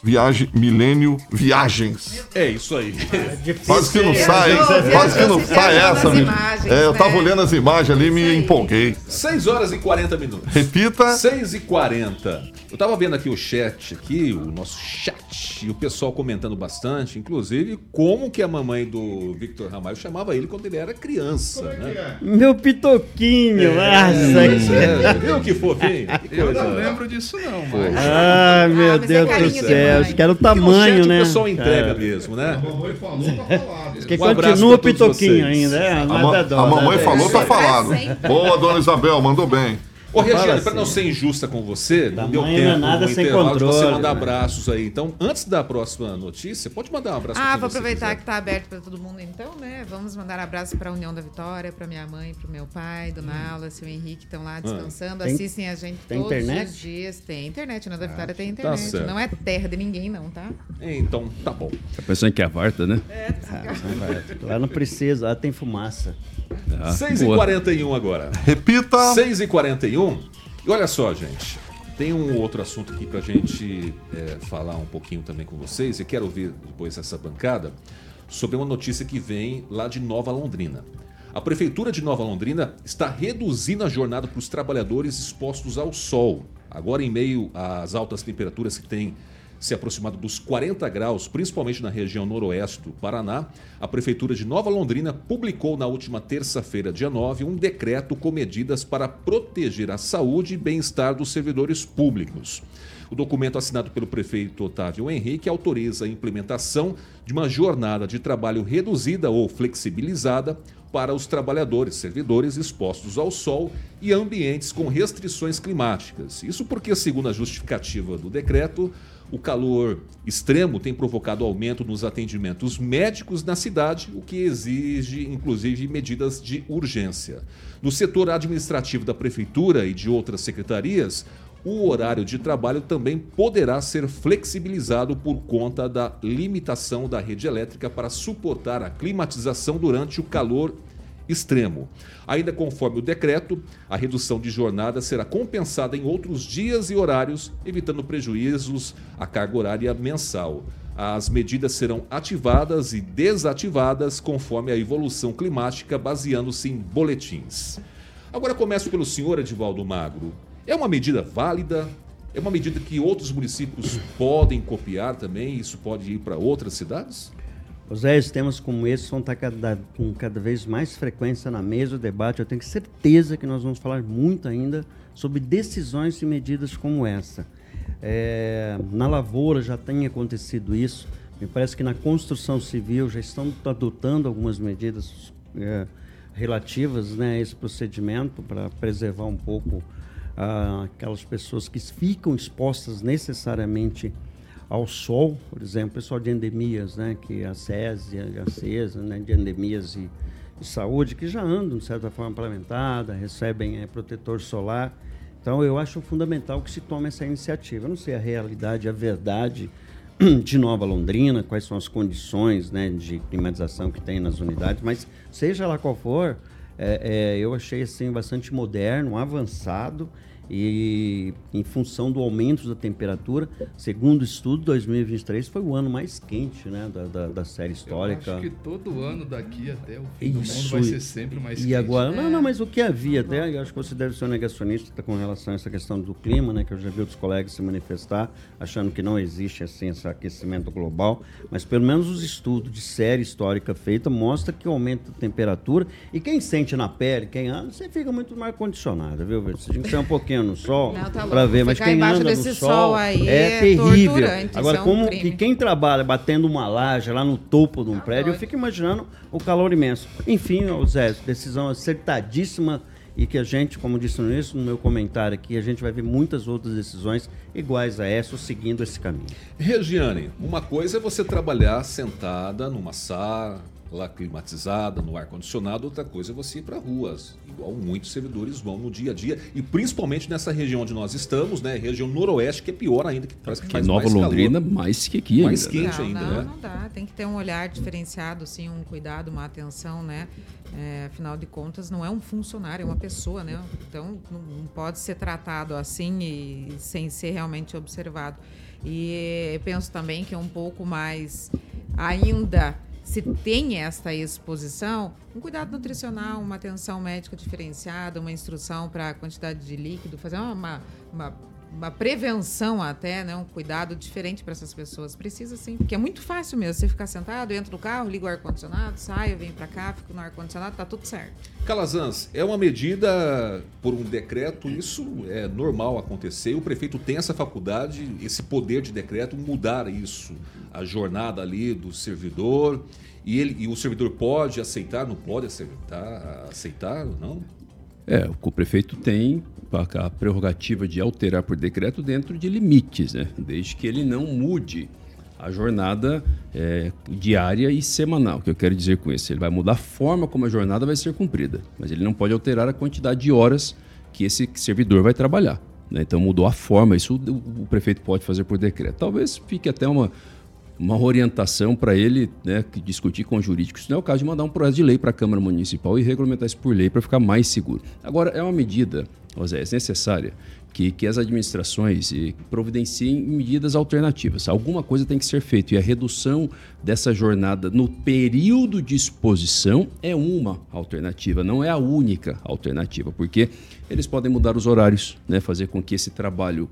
Viagem Milênio Viagens. É isso aí. É Quase que não sai, hein? Quase que não sai essa. Imagens, é, eu tava né? olhando as imagens ali e me empolguei. 6 horas e 40 minutos. Repita. 6 e 40. Eu tava vendo aqui o chat, aqui, o nosso chat, e o pessoal comentando bastante, inclusive, como que a mamãe do Victor Ramalho chamava ele quando ele era criança, né? É? Meu pitoquinho, é, nossa. É, viu que fofinho? Que eu não lembro disso não, mas... Ah, meu ah, Deus do céu, acho que era o tamanho, né? o pessoal entrega é. mesmo, né? A mamãe falou, tá falado. Que um continua pitoquinho ainda, é? A, ma a mamãe falou, tá falado. Boa, dona Isabel, mandou bem. Ô, Regiane, assim. para não ser injusta com você, não deu tempo é nada sem controle, de você mandar né? abraços aí. Então, antes da próxima notícia, pode mandar um abraço Ah, vou aproveitar quiser. que está aberto para todo mundo então, né? Vamos mandar abraço para a União da Vitória, para minha mãe, para o meu pai, Dona hum. Aula, seu Henrique, estão lá ah. descansando, ah. assistem a gente tem todos internet? os dias. Tem internet, União da Vitória ah, tem tá internet. Tá não é terra de ninguém não, tá? Então, tá bom. Tá pensando que é a Varta, né? É, tá ah, lá não precisa, lá tem fumaça. Ah, 6h41 agora. Repita. 6h41. E olha só, gente, tem um outro assunto aqui para a gente é, falar um pouquinho também com vocês, e quero ouvir depois essa bancada, sobre uma notícia que vem lá de Nova Londrina. A Prefeitura de Nova Londrina está reduzindo a jornada para os trabalhadores expostos ao sol. Agora, em meio às altas temperaturas que tem se aproximado dos 40 graus, principalmente na região noroeste do Paraná, a Prefeitura de Nova Londrina publicou na última terça-feira, dia 9, um decreto com medidas para proteger a saúde e bem-estar dos servidores públicos. O documento assinado pelo prefeito Otávio Henrique autoriza a implementação de uma jornada de trabalho reduzida ou flexibilizada para os trabalhadores, servidores expostos ao sol e ambientes com restrições climáticas. Isso porque, segundo a justificativa do decreto, o calor extremo tem provocado aumento nos atendimentos médicos na cidade, o que exige, inclusive, medidas de urgência. No setor administrativo da prefeitura e de outras secretarias, o horário de trabalho também poderá ser flexibilizado por conta da limitação da rede elétrica para suportar a climatização durante o calor extremo. Ainda conforme o decreto, a redução de jornada será compensada em outros dias e horários, evitando prejuízos à carga horária mensal. As medidas serão ativadas e desativadas conforme a evolução climática, baseando-se em boletins. Agora começo pelo senhor Edivaldo Magro. É uma medida válida? É uma medida que outros municípios podem copiar também? Isso pode ir para outras cidades? José, temas como esse estar cada, com cada vez mais frequência na mesa do debate. Eu tenho certeza que nós vamos falar muito ainda sobre decisões e medidas como essa. É, na lavoura já tem acontecido isso. Me parece que na construção civil já estão adotando algumas medidas é, relativas né, a esse procedimento para preservar um pouco ah, aquelas pessoas que ficam expostas necessariamente ao sol, por exemplo, pessoal de endemias, né, que a SESI, a né, de endemias e, de saúde, que já andam, de certa forma, implementada, recebem é, protetor solar. Então, eu acho fundamental que se tome essa iniciativa. Eu não sei a realidade, a verdade de Nova Londrina, quais são as condições né, de climatização que tem nas unidades, mas seja lá qual for, é, é, eu achei assim, bastante moderno, avançado e em função do aumento da temperatura, segundo o estudo, 2023 foi o ano mais quente né, da, da, da série histórica. Eu acho que todo ano daqui até o fim Isso. do mundo vai ser sempre mais e quente. E agora, não, não, mas o que havia até, eu acho que você deve ser um negacionista com relação a essa questão do clima, né, que eu já vi outros colegas se manifestar, achando que não existe assim esse aquecimento global, mas pelo menos os estudos de série histórica feita mostra que aumenta a temperatura e quem sente na pele, quem anda, você fica muito mais condicionado, viu? Se a gente tem um pouquinho no sol tá para ver, mas quem anda no sol, é, é terrível. Agora, é um como crime. que quem trabalha batendo uma laje lá no topo de um tá prédio, eu fico imaginando o calor imenso. Enfim, Zé, decisão acertadíssima e que a gente, como disse no início, no meu comentário aqui, a gente vai ver muitas outras decisões iguais a essa, seguindo esse caminho. Regiane, uma coisa é você trabalhar sentada numa sala, lá climatizada, no ar-condicionado, outra coisa é você ir para ruas, igual muitos servidores vão no dia a dia, e principalmente nessa região onde nós estamos, né, região noroeste, que é pior ainda, que parece que faz Nova mais Londrina, calor. mais que aqui mais ainda. Mais quente não, ainda, não, né? Não dá, tem que ter um olhar diferenciado, sim, um cuidado, uma atenção, né? É, afinal de contas, não é um funcionário, é uma pessoa, né? Então, não pode ser tratado assim e sem ser realmente observado. E penso também que é um pouco mais ainda se tem esta exposição, um cuidado nutricional, uma atenção médica diferenciada, uma instrução para a quantidade de líquido, fazer uma, uma, uma, prevenção até, né? um cuidado diferente para essas pessoas. Precisa sim, porque é muito fácil mesmo. Você ficar sentado, entra no carro, liga o ar-condicionado, sai, vem para cá, fica no ar-condicionado, tá tudo certo. Calazans, é uma medida por um decreto, isso é normal acontecer. O prefeito tem essa faculdade, esse poder de decreto, mudar isso a jornada ali do servidor e, ele, e o servidor pode aceitar, não pode aceitar, aceitar não? É, o prefeito tem a prerrogativa de alterar por decreto dentro de limites, né? desde que ele não mude a jornada é, diária e semanal. O que eu quero dizer com isso? Ele vai mudar a forma como a jornada vai ser cumprida, mas ele não pode alterar a quantidade de horas que esse servidor vai trabalhar. Né? Então mudou a forma, isso o, o prefeito pode fazer por decreto. Talvez fique até uma, uma orientação para ele né, discutir com os jurídicos. Isso não é o caso de mandar um projeto de lei para a Câmara Municipal e regulamentar isso por lei para ficar mais seguro. Agora, é uma medida, José, é necessária que, que as administrações providenciem medidas alternativas. Alguma coisa tem que ser feita e a redução dessa jornada no período de exposição é uma alternativa, não é a única alternativa, porque eles podem mudar os horários, né, fazer com que esse trabalho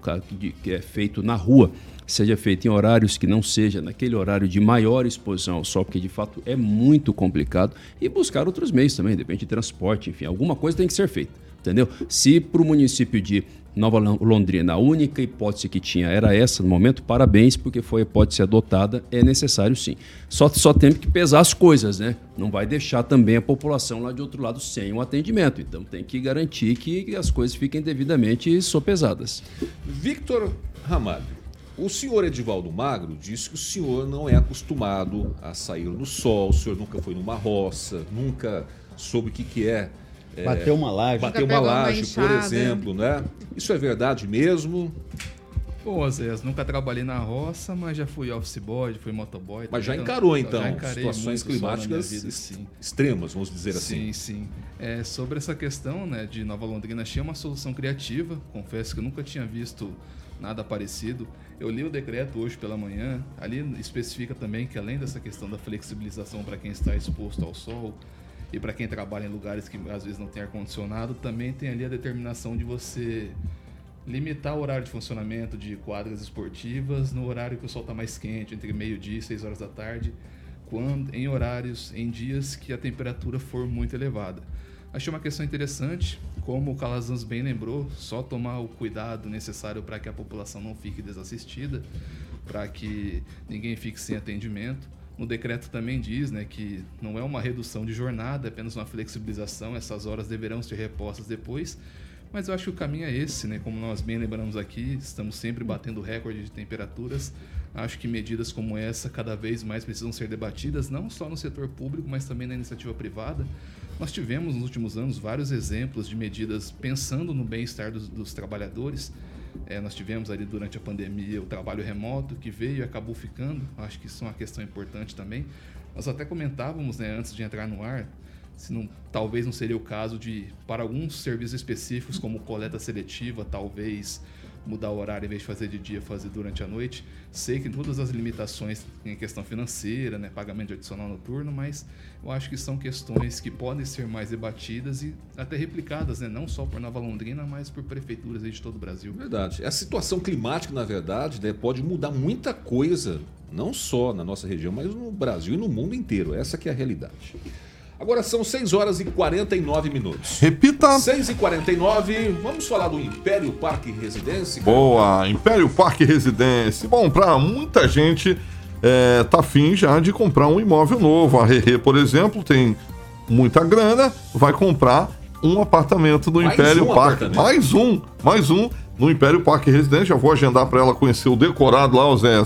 que é feito na rua seja feito em horários que não seja naquele horário de maior exposição ao sol, porque de fato é muito complicado, e buscar outros meios também, de repente transporte, enfim, alguma coisa tem que ser feita. Entendeu? Se para o município de Nova Londrina, a única hipótese que tinha era essa no momento, parabéns, porque foi a hipótese adotada, é necessário sim. Só, só tem que pesar as coisas, né? Não vai deixar também a população lá de outro lado sem um atendimento. Então tem que garantir que as coisas fiquem devidamente sopesadas. Victor Ramalho, o senhor Edivaldo Magro disse que o senhor não é acostumado a sair no sol, o senhor nunca foi numa roça, nunca soube o que, que é é, bater uma laje. Bater uma laje, por exemplo, né? Isso é verdade mesmo? Pô, Zé, nunca trabalhei na roça, mas já fui office boy, fui motoboy. Mas já encarou, então, já situações climáticas vida, extremas, vamos dizer sim, assim. Sim, sim. É, sobre essa questão né, de Nova Londrina, achei uma solução criativa. Confesso que eu nunca tinha visto nada parecido. Eu li o decreto hoje pela manhã. Ali especifica também que, além dessa questão da flexibilização para quem está exposto ao sol, e para quem trabalha em lugares que às vezes não tem ar-condicionado, também tem ali a determinação de você limitar o horário de funcionamento de quadras esportivas no horário que o sol está mais quente, entre meio-dia e 6 horas da tarde, quando, em horários, em dias que a temperatura for muito elevada. Achei uma questão interessante, como o Calazans bem lembrou, só tomar o cuidado necessário para que a população não fique desassistida, para que ninguém fique sem atendimento. No decreto também diz né, que não é uma redução de jornada, é apenas uma flexibilização, essas horas deverão ser repostas depois. Mas eu acho que o caminho é esse, né? Como nós bem lembramos aqui, estamos sempre batendo recorde de temperaturas. Acho que medidas como essa cada vez mais precisam ser debatidas, não só no setor público, mas também na iniciativa privada. Nós tivemos nos últimos anos vários exemplos de medidas pensando no bem-estar dos, dos trabalhadores é, nós tivemos ali durante a pandemia o trabalho remoto que veio e acabou ficando. Acho que isso é uma questão importante também. Nós até comentávamos né, antes de entrar no ar se não, talvez não seria o caso de, para alguns serviços específicos, como coleta seletiva, talvez mudar o horário em vez de fazer de dia, fazer durante a noite. Sei que todas as limitações em questão financeira, né, pagamento de adicional noturno, mas eu acho que são questões que podem ser mais debatidas e até replicadas, né, não só por Nova Londrina, mas por prefeituras de todo o Brasil. Verdade. A situação climática, na verdade, né, pode mudar muita coisa, não só na nossa região, mas no Brasil e no mundo inteiro. Essa que é a realidade. Agora são 6 horas e 49 minutos. Repita. 6 e 49. Vamos falar do Império Parque Residência. Boa, Império Parque Residência. Bom, para muita gente é, tá afim já de comprar um imóvel novo. A Rerê, por exemplo, tem muita grana, vai comprar um apartamento no mais Império um Parque. Mais um, mais um no Império Parque Residência. Já vou agendar para ela conhecer o decorado lá, Zé.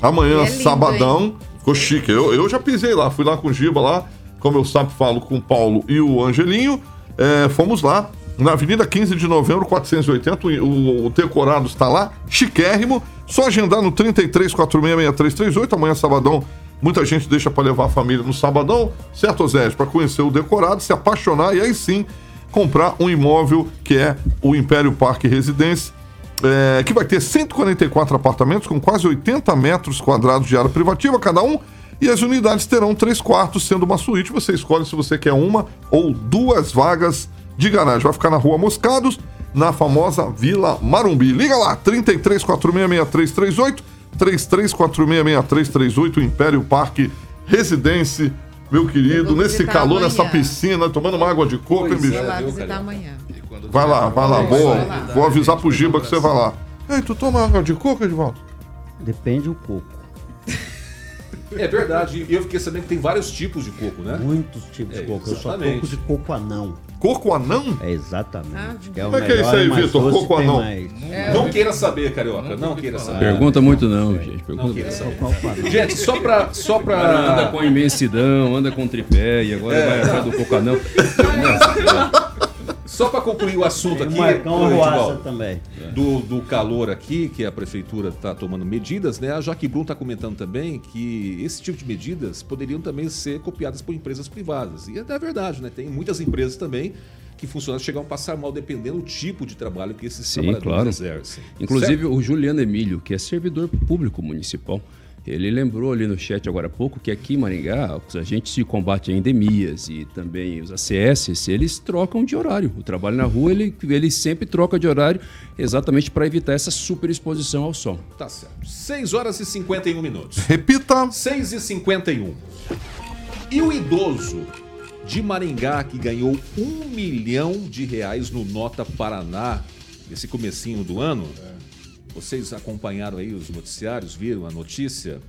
Amanhã, é lindo, sabadão. Hein? Ficou chique. Eu, eu já pisei lá, fui lá com o Giba lá como eu sempre falo com o Paulo e o Angelinho, é, fomos lá na Avenida 15 de Novembro, 480. O, o decorado está lá, chiquérrimo. Só agendar no 33466338. Amanhã, sabadão, muita gente deixa para levar a família no sabadão, certo, Zé? Para conhecer o decorado, se apaixonar e aí sim comprar um imóvel que é o Império Parque Residência. É, que vai ter 144 apartamentos com quase 80 metros quadrados de área privativa cada um e as unidades terão três quartos, sendo uma suíte. Você escolhe se você quer uma ou duas vagas de garagem. Vai ficar na rua Moscados, na famosa Vila Marumbi. Liga lá, 33466338, 33466338, Império Parque Residência. Meu querido, nesse calor, amanhã. nessa piscina, tomando uma água de coco, hein, bicho? Vai lá, vai lá, boa. Vou avisar pro Giba que você vai lá. Ei, tu toma água de coco, Edvaldo? Depende do coco. É verdade. E eu fiquei sabendo que tem vários tipos de coco, né? Muitos tipos é, de coco. Exatamente. Eu sou coco de coco anão. Coco anão? É exatamente. Ah, é Como é que é isso aí, Vitor? Coco anão. É, não queira saber, Carioca. Não, não queira saber. Pergunta muito não, gente. Pergunta não queira saber. Gente, só pra... Só pra... Anda com imensidão, anda com tripé e agora é. vai atrás do coco anão. Só para concluir o assunto aqui, Marcão também. Do, do calor aqui, que a prefeitura está tomando medidas, né? A Jaque Brum está comentando também que esse tipo de medidas poderiam também ser copiadas por empresas privadas. E é verdade, né? Tem muitas empresas também que funcionários chegam a passar mal dependendo do tipo de trabalho que esses Sim, trabalhadores claro. exercem. Inclusive certo? o Juliano Emílio, que é servidor público municipal, ele lembrou ali no chat agora há pouco que aqui em Maringá, os agentes de combate a endemias e também os ACS, eles trocam de horário. O trabalho na rua, ele, ele sempre troca de horário exatamente para evitar essa superexposição ao sol. Tá certo. 6 horas e 51 minutos. Repita! 6 e 51. E o idoso de Maringá que ganhou um milhão de reais no Nota Paraná esse comecinho do ano. Vocês acompanharam aí os noticiários, viram a notícia?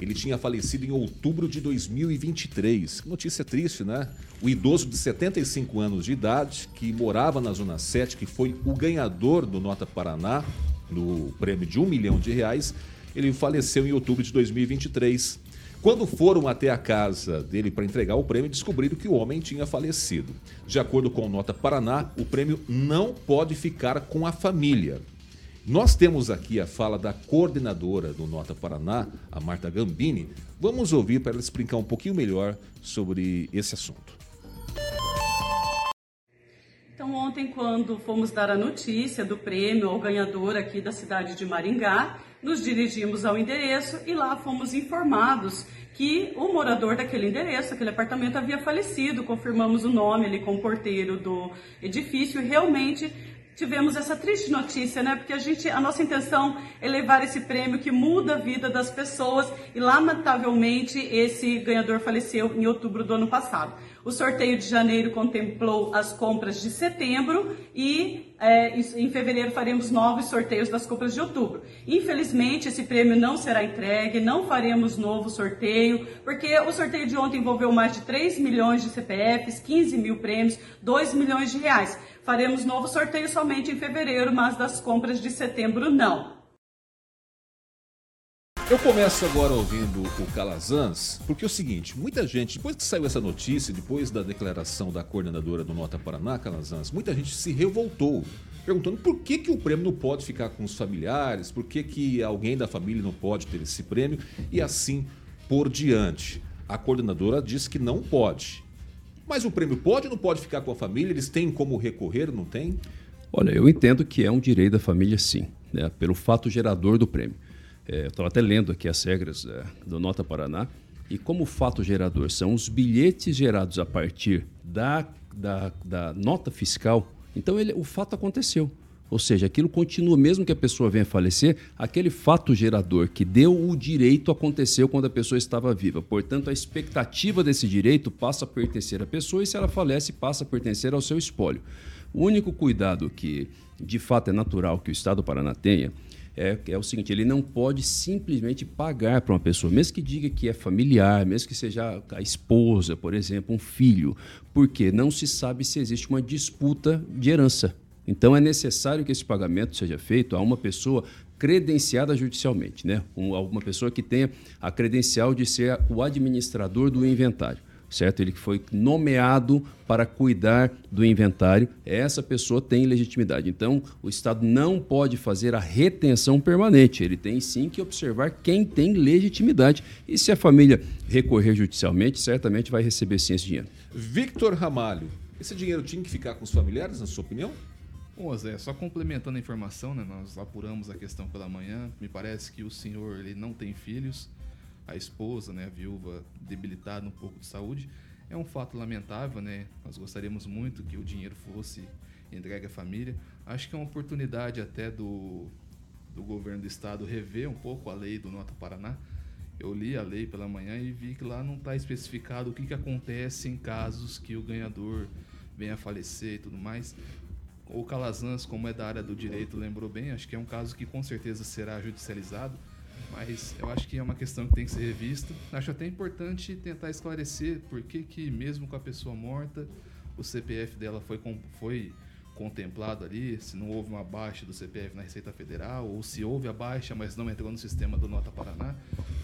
Ele tinha falecido em outubro de 2023. Que notícia triste, né? O idoso de 75 anos de idade, que morava na Zona 7, que foi o ganhador do Nota Paraná, no prêmio de um milhão de reais, ele faleceu em outubro de 2023. Quando foram até a casa dele para entregar o prêmio, descobriram que o homem tinha falecido. De acordo com Nota Paraná, o prêmio não pode ficar com a família. Nós temos aqui a fala da coordenadora do Nota Paraná, a Marta Gambini. Vamos ouvir para ela explicar um pouquinho melhor sobre esse assunto. Então, ontem, quando fomos dar a notícia do prêmio ao ganhador aqui da cidade de Maringá, nos dirigimos ao endereço e lá fomos informados que o morador daquele endereço, aquele apartamento, havia falecido. Confirmamos o nome ali com o porteiro do edifício e realmente tivemos essa triste notícia, né? Porque a gente, a nossa intenção é levar esse prêmio que muda a vida das pessoas e lamentavelmente esse ganhador faleceu em outubro do ano passado. O sorteio de janeiro contemplou as compras de setembro e é, em fevereiro faremos novos sorteios das compras de outubro. Infelizmente, esse prêmio não será entregue, não faremos novo sorteio, porque o sorteio de ontem envolveu mais de 3 milhões de CPFs, 15 mil prêmios, 2 milhões de reais. Faremos novo sorteio somente em fevereiro, mas das compras de setembro não. Eu começo agora ouvindo o Calazans, porque é o seguinte, muita gente, depois que saiu essa notícia, depois da declaração da coordenadora do Nota Paraná, Calazans, muita gente se revoltou, perguntando por que, que o prêmio não pode ficar com os familiares, por que, que alguém da família não pode ter esse prêmio e assim por diante. A coordenadora disse que não pode. Mas o prêmio pode ou não pode ficar com a família? Eles têm como recorrer, não tem? Olha, eu entendo que é um direito da família, sim, né, pelo fato gerador do prêmio. É, Estou até lendo aqui as regras é, do Nota Paraná. E como fato gerador são os bilhetes gerados a partir da, da, da nota fiscal, então ele, o fato aconteceu. Ou seja, aquilo continua, mesmo que a pessoa venha falecer, aquele fato gerador que deu o direito aconteceu quando a pessoa estava viva. Portanto, a expectativa desse direito passa a pertencer à pessoa e, se ela falece, passa a pertencer ao seu espólio. O único cuidado que, de fato, é natural que o Estado do Paraná tenha é, é o seguinte: ele não pode simplesmente pagar para uma pessoa, mesmo que diga que é familiar, mesmo que seja a esposa, por exemplo, um filho, porque não se sabe se existe uma disputa de herança. Então é necessário que esse pagamento seja feito a uma pessoa credenciada judicialmente, né? uma pessoa que tenha a credencial de ser o administrador do inventário certo? Ele que foi nomeado para cuidar do inventário, essa pessoa tem legitimidade. Então, o Estado não pode fazer a retenção permanente, ele tem sim que observar quem tem legitimidade. E se a família recorrer judicialmente, certamente vai receber sim esse dinheiro. Victor Ramalho, esse dinheiro tinha que ficar com os familiares, na sua opinião? Bom, Zé, só complementando a informação, né, nós apuramos a questão pela manhã. Me parece que o senhor ele não tem filhos a esposa, né, a viúva, debilitada um pouco de saúde. É um fato lamentável, né? Nós gostaríamos muito que o dinheiro fosse entregue à família. Acho que é uma oportunidade até do, do governo do estado rever um pouco a lei do Nota Paraná. Eu li a lei pela manhã e vi que lá não está especificado o que, que acontece em casos que o ganhador venha a falecer e tudo mais. O Calazans, como é da área do direito, lembrou bem, acho que é um caso que com certeza será judicializado mas eu acho que é uma questão que tem que ser revista. Acho até importante tentar esclarecer por que, que mesmo com a pessoa morta, o CPF dela foi, foi contemplado ali, se não houve uma baixa do CPF na Receita Federal, ou se houve a baixa, mas não entrou no sistema do Nota Paraná.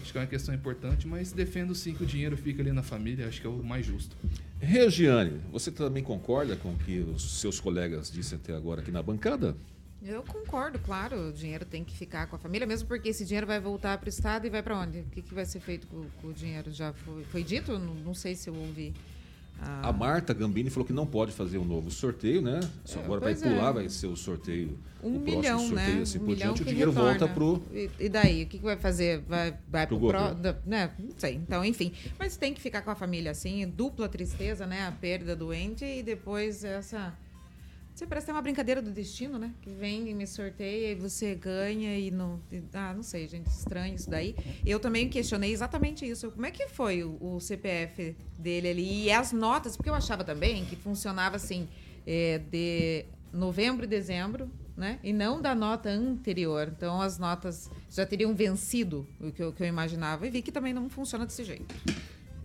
Acho que é uma questão importante, mas defendo sim que o dinheiro fique ali na família, acho que é o mais justo. Regiane, você também concorda com o que os seus colegas disseram até agora aqui na bancada? Eu concordo, claro. O dinheiro tem que ficar com a família, mesmo porque esse dinheiro vai voltar para o Estado e vai para onde? O que, que vai ser feito com, com o dinheiro? Já foi, foi dito? Não, não, sei se eu ouvi. Ah. A Marta Gambini falou que não pode fazer um novo sorteio, né? Só é, agora vai pular, é. vai ser o sorteio. Um o milhão, sorteio, né? Assim um por diante, o dinheiro retorna. volta pro. E, e, daí? O que, que vai fazer? Vai, vai pro, pro pro, né? Não sei. Então, enfim. Mas tem que ficar com a família assim, dupla tristeza, né? A perda doente e depois essa Você parece ter uma brincadeira do destino, né? Que vem e me sorteia e você ganha e não. Ah, não sei, gente, estranho isso daí. Eu também questionei exatamente isso. Como é que foi o, o CPF dele ali? E as notas, porque eu achava também que funcionava assim, é, de novembro e dezembro, né? E não da nota anterior. Então as notas já teriam vencido o que eu, que eu imaginava e vi que também não funciona desse jeito.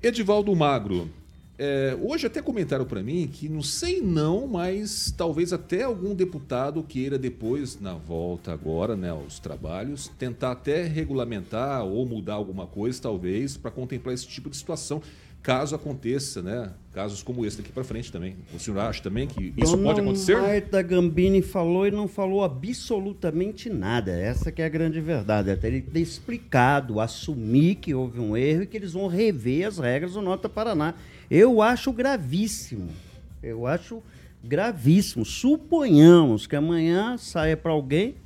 Edivaldo Magro, é, hoje até comentaram para mim que não sei não, mas talvez até algum deputado queira depois, na volta agora, né, aos trabalhos, tentar até regulamentar ou mudar alguma coisa, talvez, para contemplar esse tipo de situação, caso aconteça, né, casos como esse daqui para frente também. O senhor acha também que isso Dona pode acontecer? Marta Gambini falou e não falou absolutamente nada. Essa que é a grande verdade. Até ele ter explicado, assumir que houve um erro e que eles vão rever as regras do Nota Paraná. Eu acho gravíssimo. Eu acho gravíssimo. Suponhamos que amanhã saia para alguém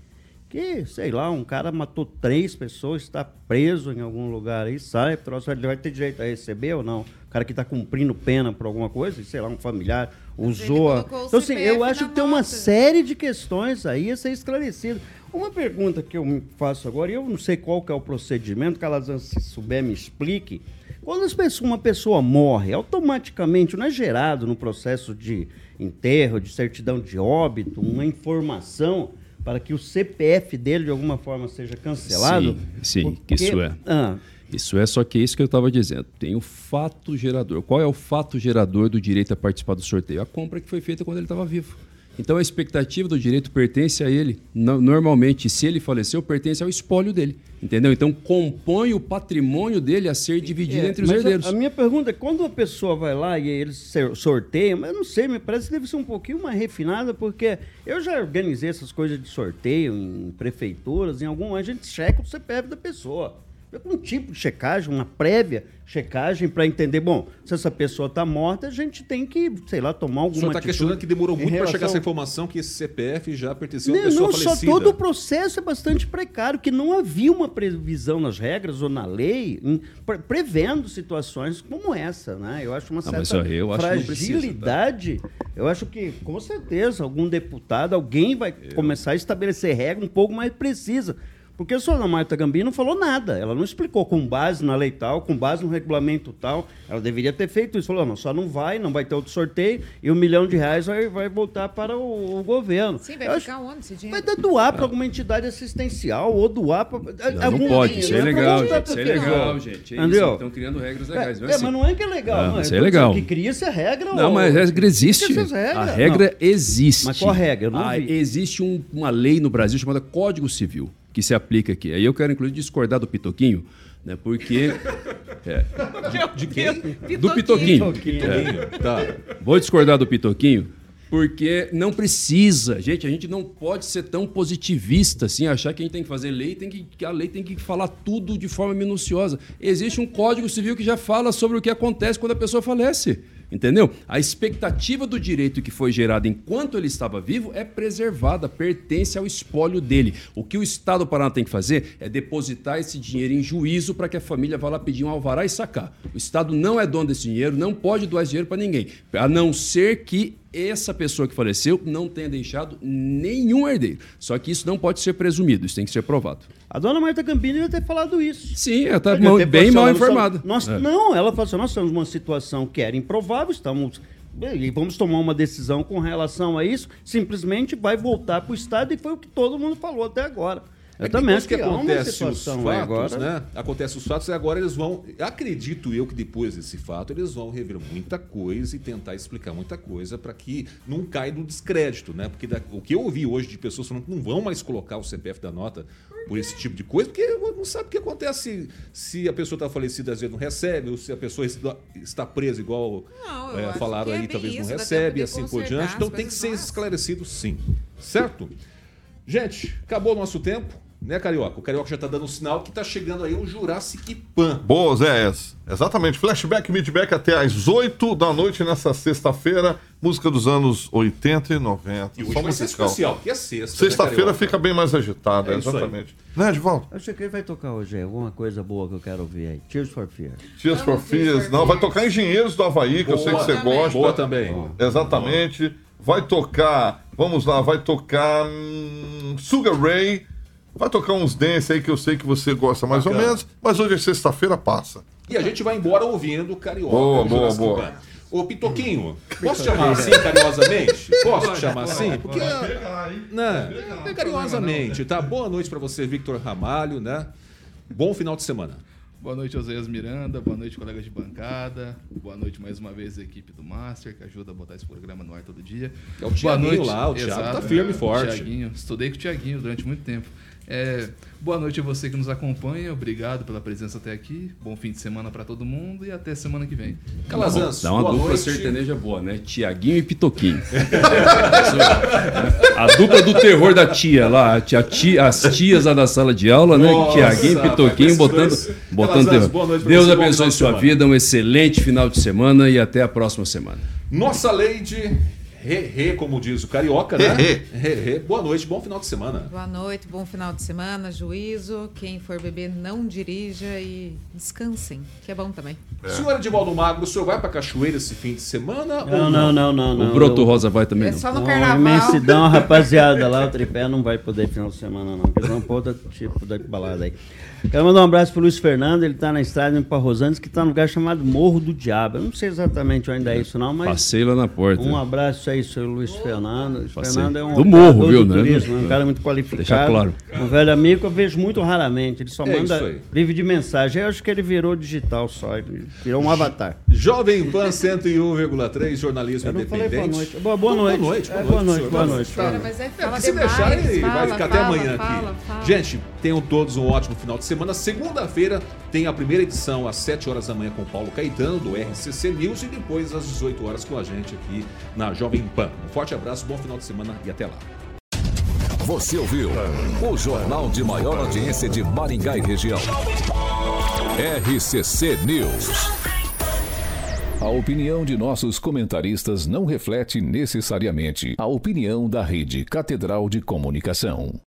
que, sei lá, um cara matou três pessoas, está preso em algum lugar aí, sai, trouxe, ele vai ter direito a receber ou não? O cara que está cumprindo pena por alguma coisa, sei lá, um familiar usou. A... Então, assim, eu acho que tem uma série de questões aí a ser esclarecido. Uma pergunta que eu me faço agora, e eu não sei qual que é o procedimento, Calazan, se souber, me explique. Quando uma pessoa morre, automaticamente não é gerado no processo de enterro, de certidão de óbito, uma informação para que o CPF dele de alguma forma seja cancelado? Sim, sim Porque... isso é. Ah. Isso é só que é isso que eu estava dizendo. Tem o fato gerador. Qual é o fato gerador do direito a participar do sorteio? A compra que foi feita quando ele estava vivo. Então a expectativa do direito pertence a ele. Normalmente, se ele faleceu, pertence ao espólio dele. Entendeu? Então compõe o patrimônio dele a ser dividido é, entre os herdeiros. A, a, minha pergunta é: quando a pessoa vai lá e eles sorteiam, mas eu não sei, me parece que deve ser um pouquinho mais refinada, porque eu já organizei essas coisas de sorteio em prefeituras, em algum a gente checa o CPF da pessoa um tipo de checagem, uma prévia checagem para entender, bom, se essa pessoa está morta, a gente tem que, sei lá, tomar alguma O senhor está questionando que demorou muito relação... para chegar essa informação que esse CPF já pertenceu a uma pessoa não, falecida. Só todo o processo é bastante precário, que não havia uma previsão nas regras ou na lei em, pre prevendo situações como essa, né? Eu acho uma certa não, eu fragilidade. Precisa, tá? Eu acho que, com certeza, algum deputado, alguém vai eu... começar a estabelecer regra um pouco mais precisa porque a senhora Marta Gambini não falou nada. Ela não explicou com base na lei tal, com base no regulamento tal. Ela deveria ter feito isso. Falou, não, só não vai, não vai ter outro sorteio e um milhão de reais vai, vai voltar para o, o governo. Sim, vai Eu ficar onde esse dinheiro? Vai doar para alguma entidade assistencial ou doar para... Não, não pode, isso é legal, gente. Isso é legal, gente. É Entendeu? Estão criando regras legais. É, é, mas não é que é legal. Ah, não, isso é legal. que cria-se a regra. Não, ou... mas a regra existe. A regra não. existe. Mas qual a regra? Eu não ah, existe um, uma lei no Brasil chamada Código Civil que se aplica aqui. Aí eu quero, inclusive, discordar do Pitoquinho, né? Porque. É, de, de quem? Do Pitoquinho. É, tá. Vou discordar do Pitoquinho, porque não precisa. Gente, a gente não pode ser tão positivista assim, achar que a gente tem que fazer lei, tem que, que a lei tem que falar tudo de forma minuciosa. Existe um código civil que já fala sobre o que acontece quando a pessoa falece. Entendeu? A expectativa do direito que foi gerada enquanto ele estava vivo é preservada, pertence ao espólio dele. O que o Estado do Paraná tem que fazer é depositar esse dinheiro em juízo para que a família vá lá pedir um alvará e sacar. O Estado não é dono desse dinheiro, não pode doar esse dinheiro para ninguém, a não ser que essa pessoa que faleceu não tenha deixado nenhum herdeiro. Só que isso não pode ser presumido, isso tem que ser provado. A dona Marta Campini deve ter falado isso. Sim, ela está bem mal informada. Nós, é. Não, ela falou assim: nós temos uma situação que era improvável, estamos. E vamos tomar uma decisão com relação a isso, simplesmente vai voltar para o Estado, e foi o que todo mundo falou até agora. Eu é também acho que, que acontece os fatos, agora. né? Acontece os fatos e agora eles vão, acredito eu que depois desse fato eles vão rever muita coisa e tentar explicar muita coisa para que não caia no descrédito, né? Porque da, o que eu ouvi hoje de pessoas falando que não vão mais colocar o CPF da nota por esse tipo de coisa, porque não sabe o que acontece se a pessoa está falecida às vezes não recebe, ou se a pessoa está presa igual não, é, falaram aí, é talvez não recebe, e assim por diante. Então tem que ser esclarecido sim. Certo? Gente, acabou o nosso tempo. Né, Carioca? O Carioca já tá dando um sinal que tá chegando aí o Jurassic Pan. Boa, Zé. Exatamente. Flashback, midback até às 8 da noite nessa sexta-feira. Música dos anos 80 e 90. E hoje Só vai ser especial, que é sexta. Né, Sexta-feira né, fica bem mais agitada, é exatamente. Né, Edvaldo? Acho que ele vai tocar hoje alguma coisa boa que eu quero ouvir aí. Tears for Fears. Tears for Fears. Não, vai tocar Engenheiros do Havaí, que boa, eu sei que você gosta. Boa também. Exatamente. Boa. vai tocar, vamos lá, vai tocar hum, Sugar Ray, vai tocar uns dance aí que eu sei que você gosta mais Bacana. ou menos, mas hoje é sexta-feira, passa. E a gente vai embora ouvindo Carioca. Boa, boa, boa. Ô, Pitoquinho, posso chamar assim carinhosamente? Posso te chamar assim? Porque. Né, é carinhosamente, tá? Boa noite para você, Victor Ramalho, né? Bom final de semana. Boa noite, Oséias Miranda. Boa noite, colegas de bancada. Boa noite mais uma vez a equipe do Master, que ajuda a botar esse programa no ar todo dia. É o Boa noite. lá, o Thiago tá firme e forte. Thiaguinho. Estudei com o Thiaguinho durante muito tempo. É, boa noite a você que nos acompanha. Obrigado pela presença até aqui. Bom fim de semana para todo mundo e até semana que vem. Calazans, Dá uma dupla noite. sertaneja boa, né? Tiaguinho e Pitoquinho. a dupla do terror da tia lá, tia, tia, as tias lá da sala de aula, né? Tiaguinho e Pitoquinho botando, botando terror. Deus abençoe sua vida, um excelente final de semana e até a próxima semana. Nossa Lady Re, como diz o carioca, né? Re, re. Boa noite, bom final de semana. Boa noite, bom final de semana, juízo. Quem for beber, não dirija e descansem, que é bom também. É. Senhor Edivaldo Magro, o senhor vai pra Cachoeira esse fim de semana? Não, não, não, não, não, O Broto Rosa vai também. É não. só no carnaval. Não, imensidão, rapaziada, lá o tripé não vai poder final de semana, não. Porque não pode tipo de balada aí. Quero mandar um abraço pro Luiz Fernando, ele está na estrada indo para Rosandes, que está num lugar chamado Morro do Diabo. Eu não sei exatamente onde é isso, não, mas. Passei lá na porta. Um abraço aí, seu Luiz Fernando. Luiz Fernando é um. Do morro, viu, né? Turismo, um cara muito qualificado. Deixar claro. Um velho amigo que eu vejo muito raramente. Ele só é manda livre de mensagem. Eu acho que ele virou digital só, ele virou um avatar. Jovem Pan 101,3, jornalismo independente. boa noite. Boa, boa noite. Boa noite, boa noite. Boa noite, boa noite. É, fala é, se deixar, ele vai ficar até amanhã aqui. Gente, tenham todos um ótimo final de semana. Segunda Segunda-feira tem a primeira edição às 7 horas da manhã com Paulo Caetano, do RCC News, e depois às 18 horas com a gente aqui na Jovem Pan. Um forte abraço, bom final de semana e até lá. Você ouviu o jornal de maior audiência de Maringá e região. RCC News. A opinião de nossos comentaristas não reflete necessariamente a opinião da Rede Catedral de Comunicação.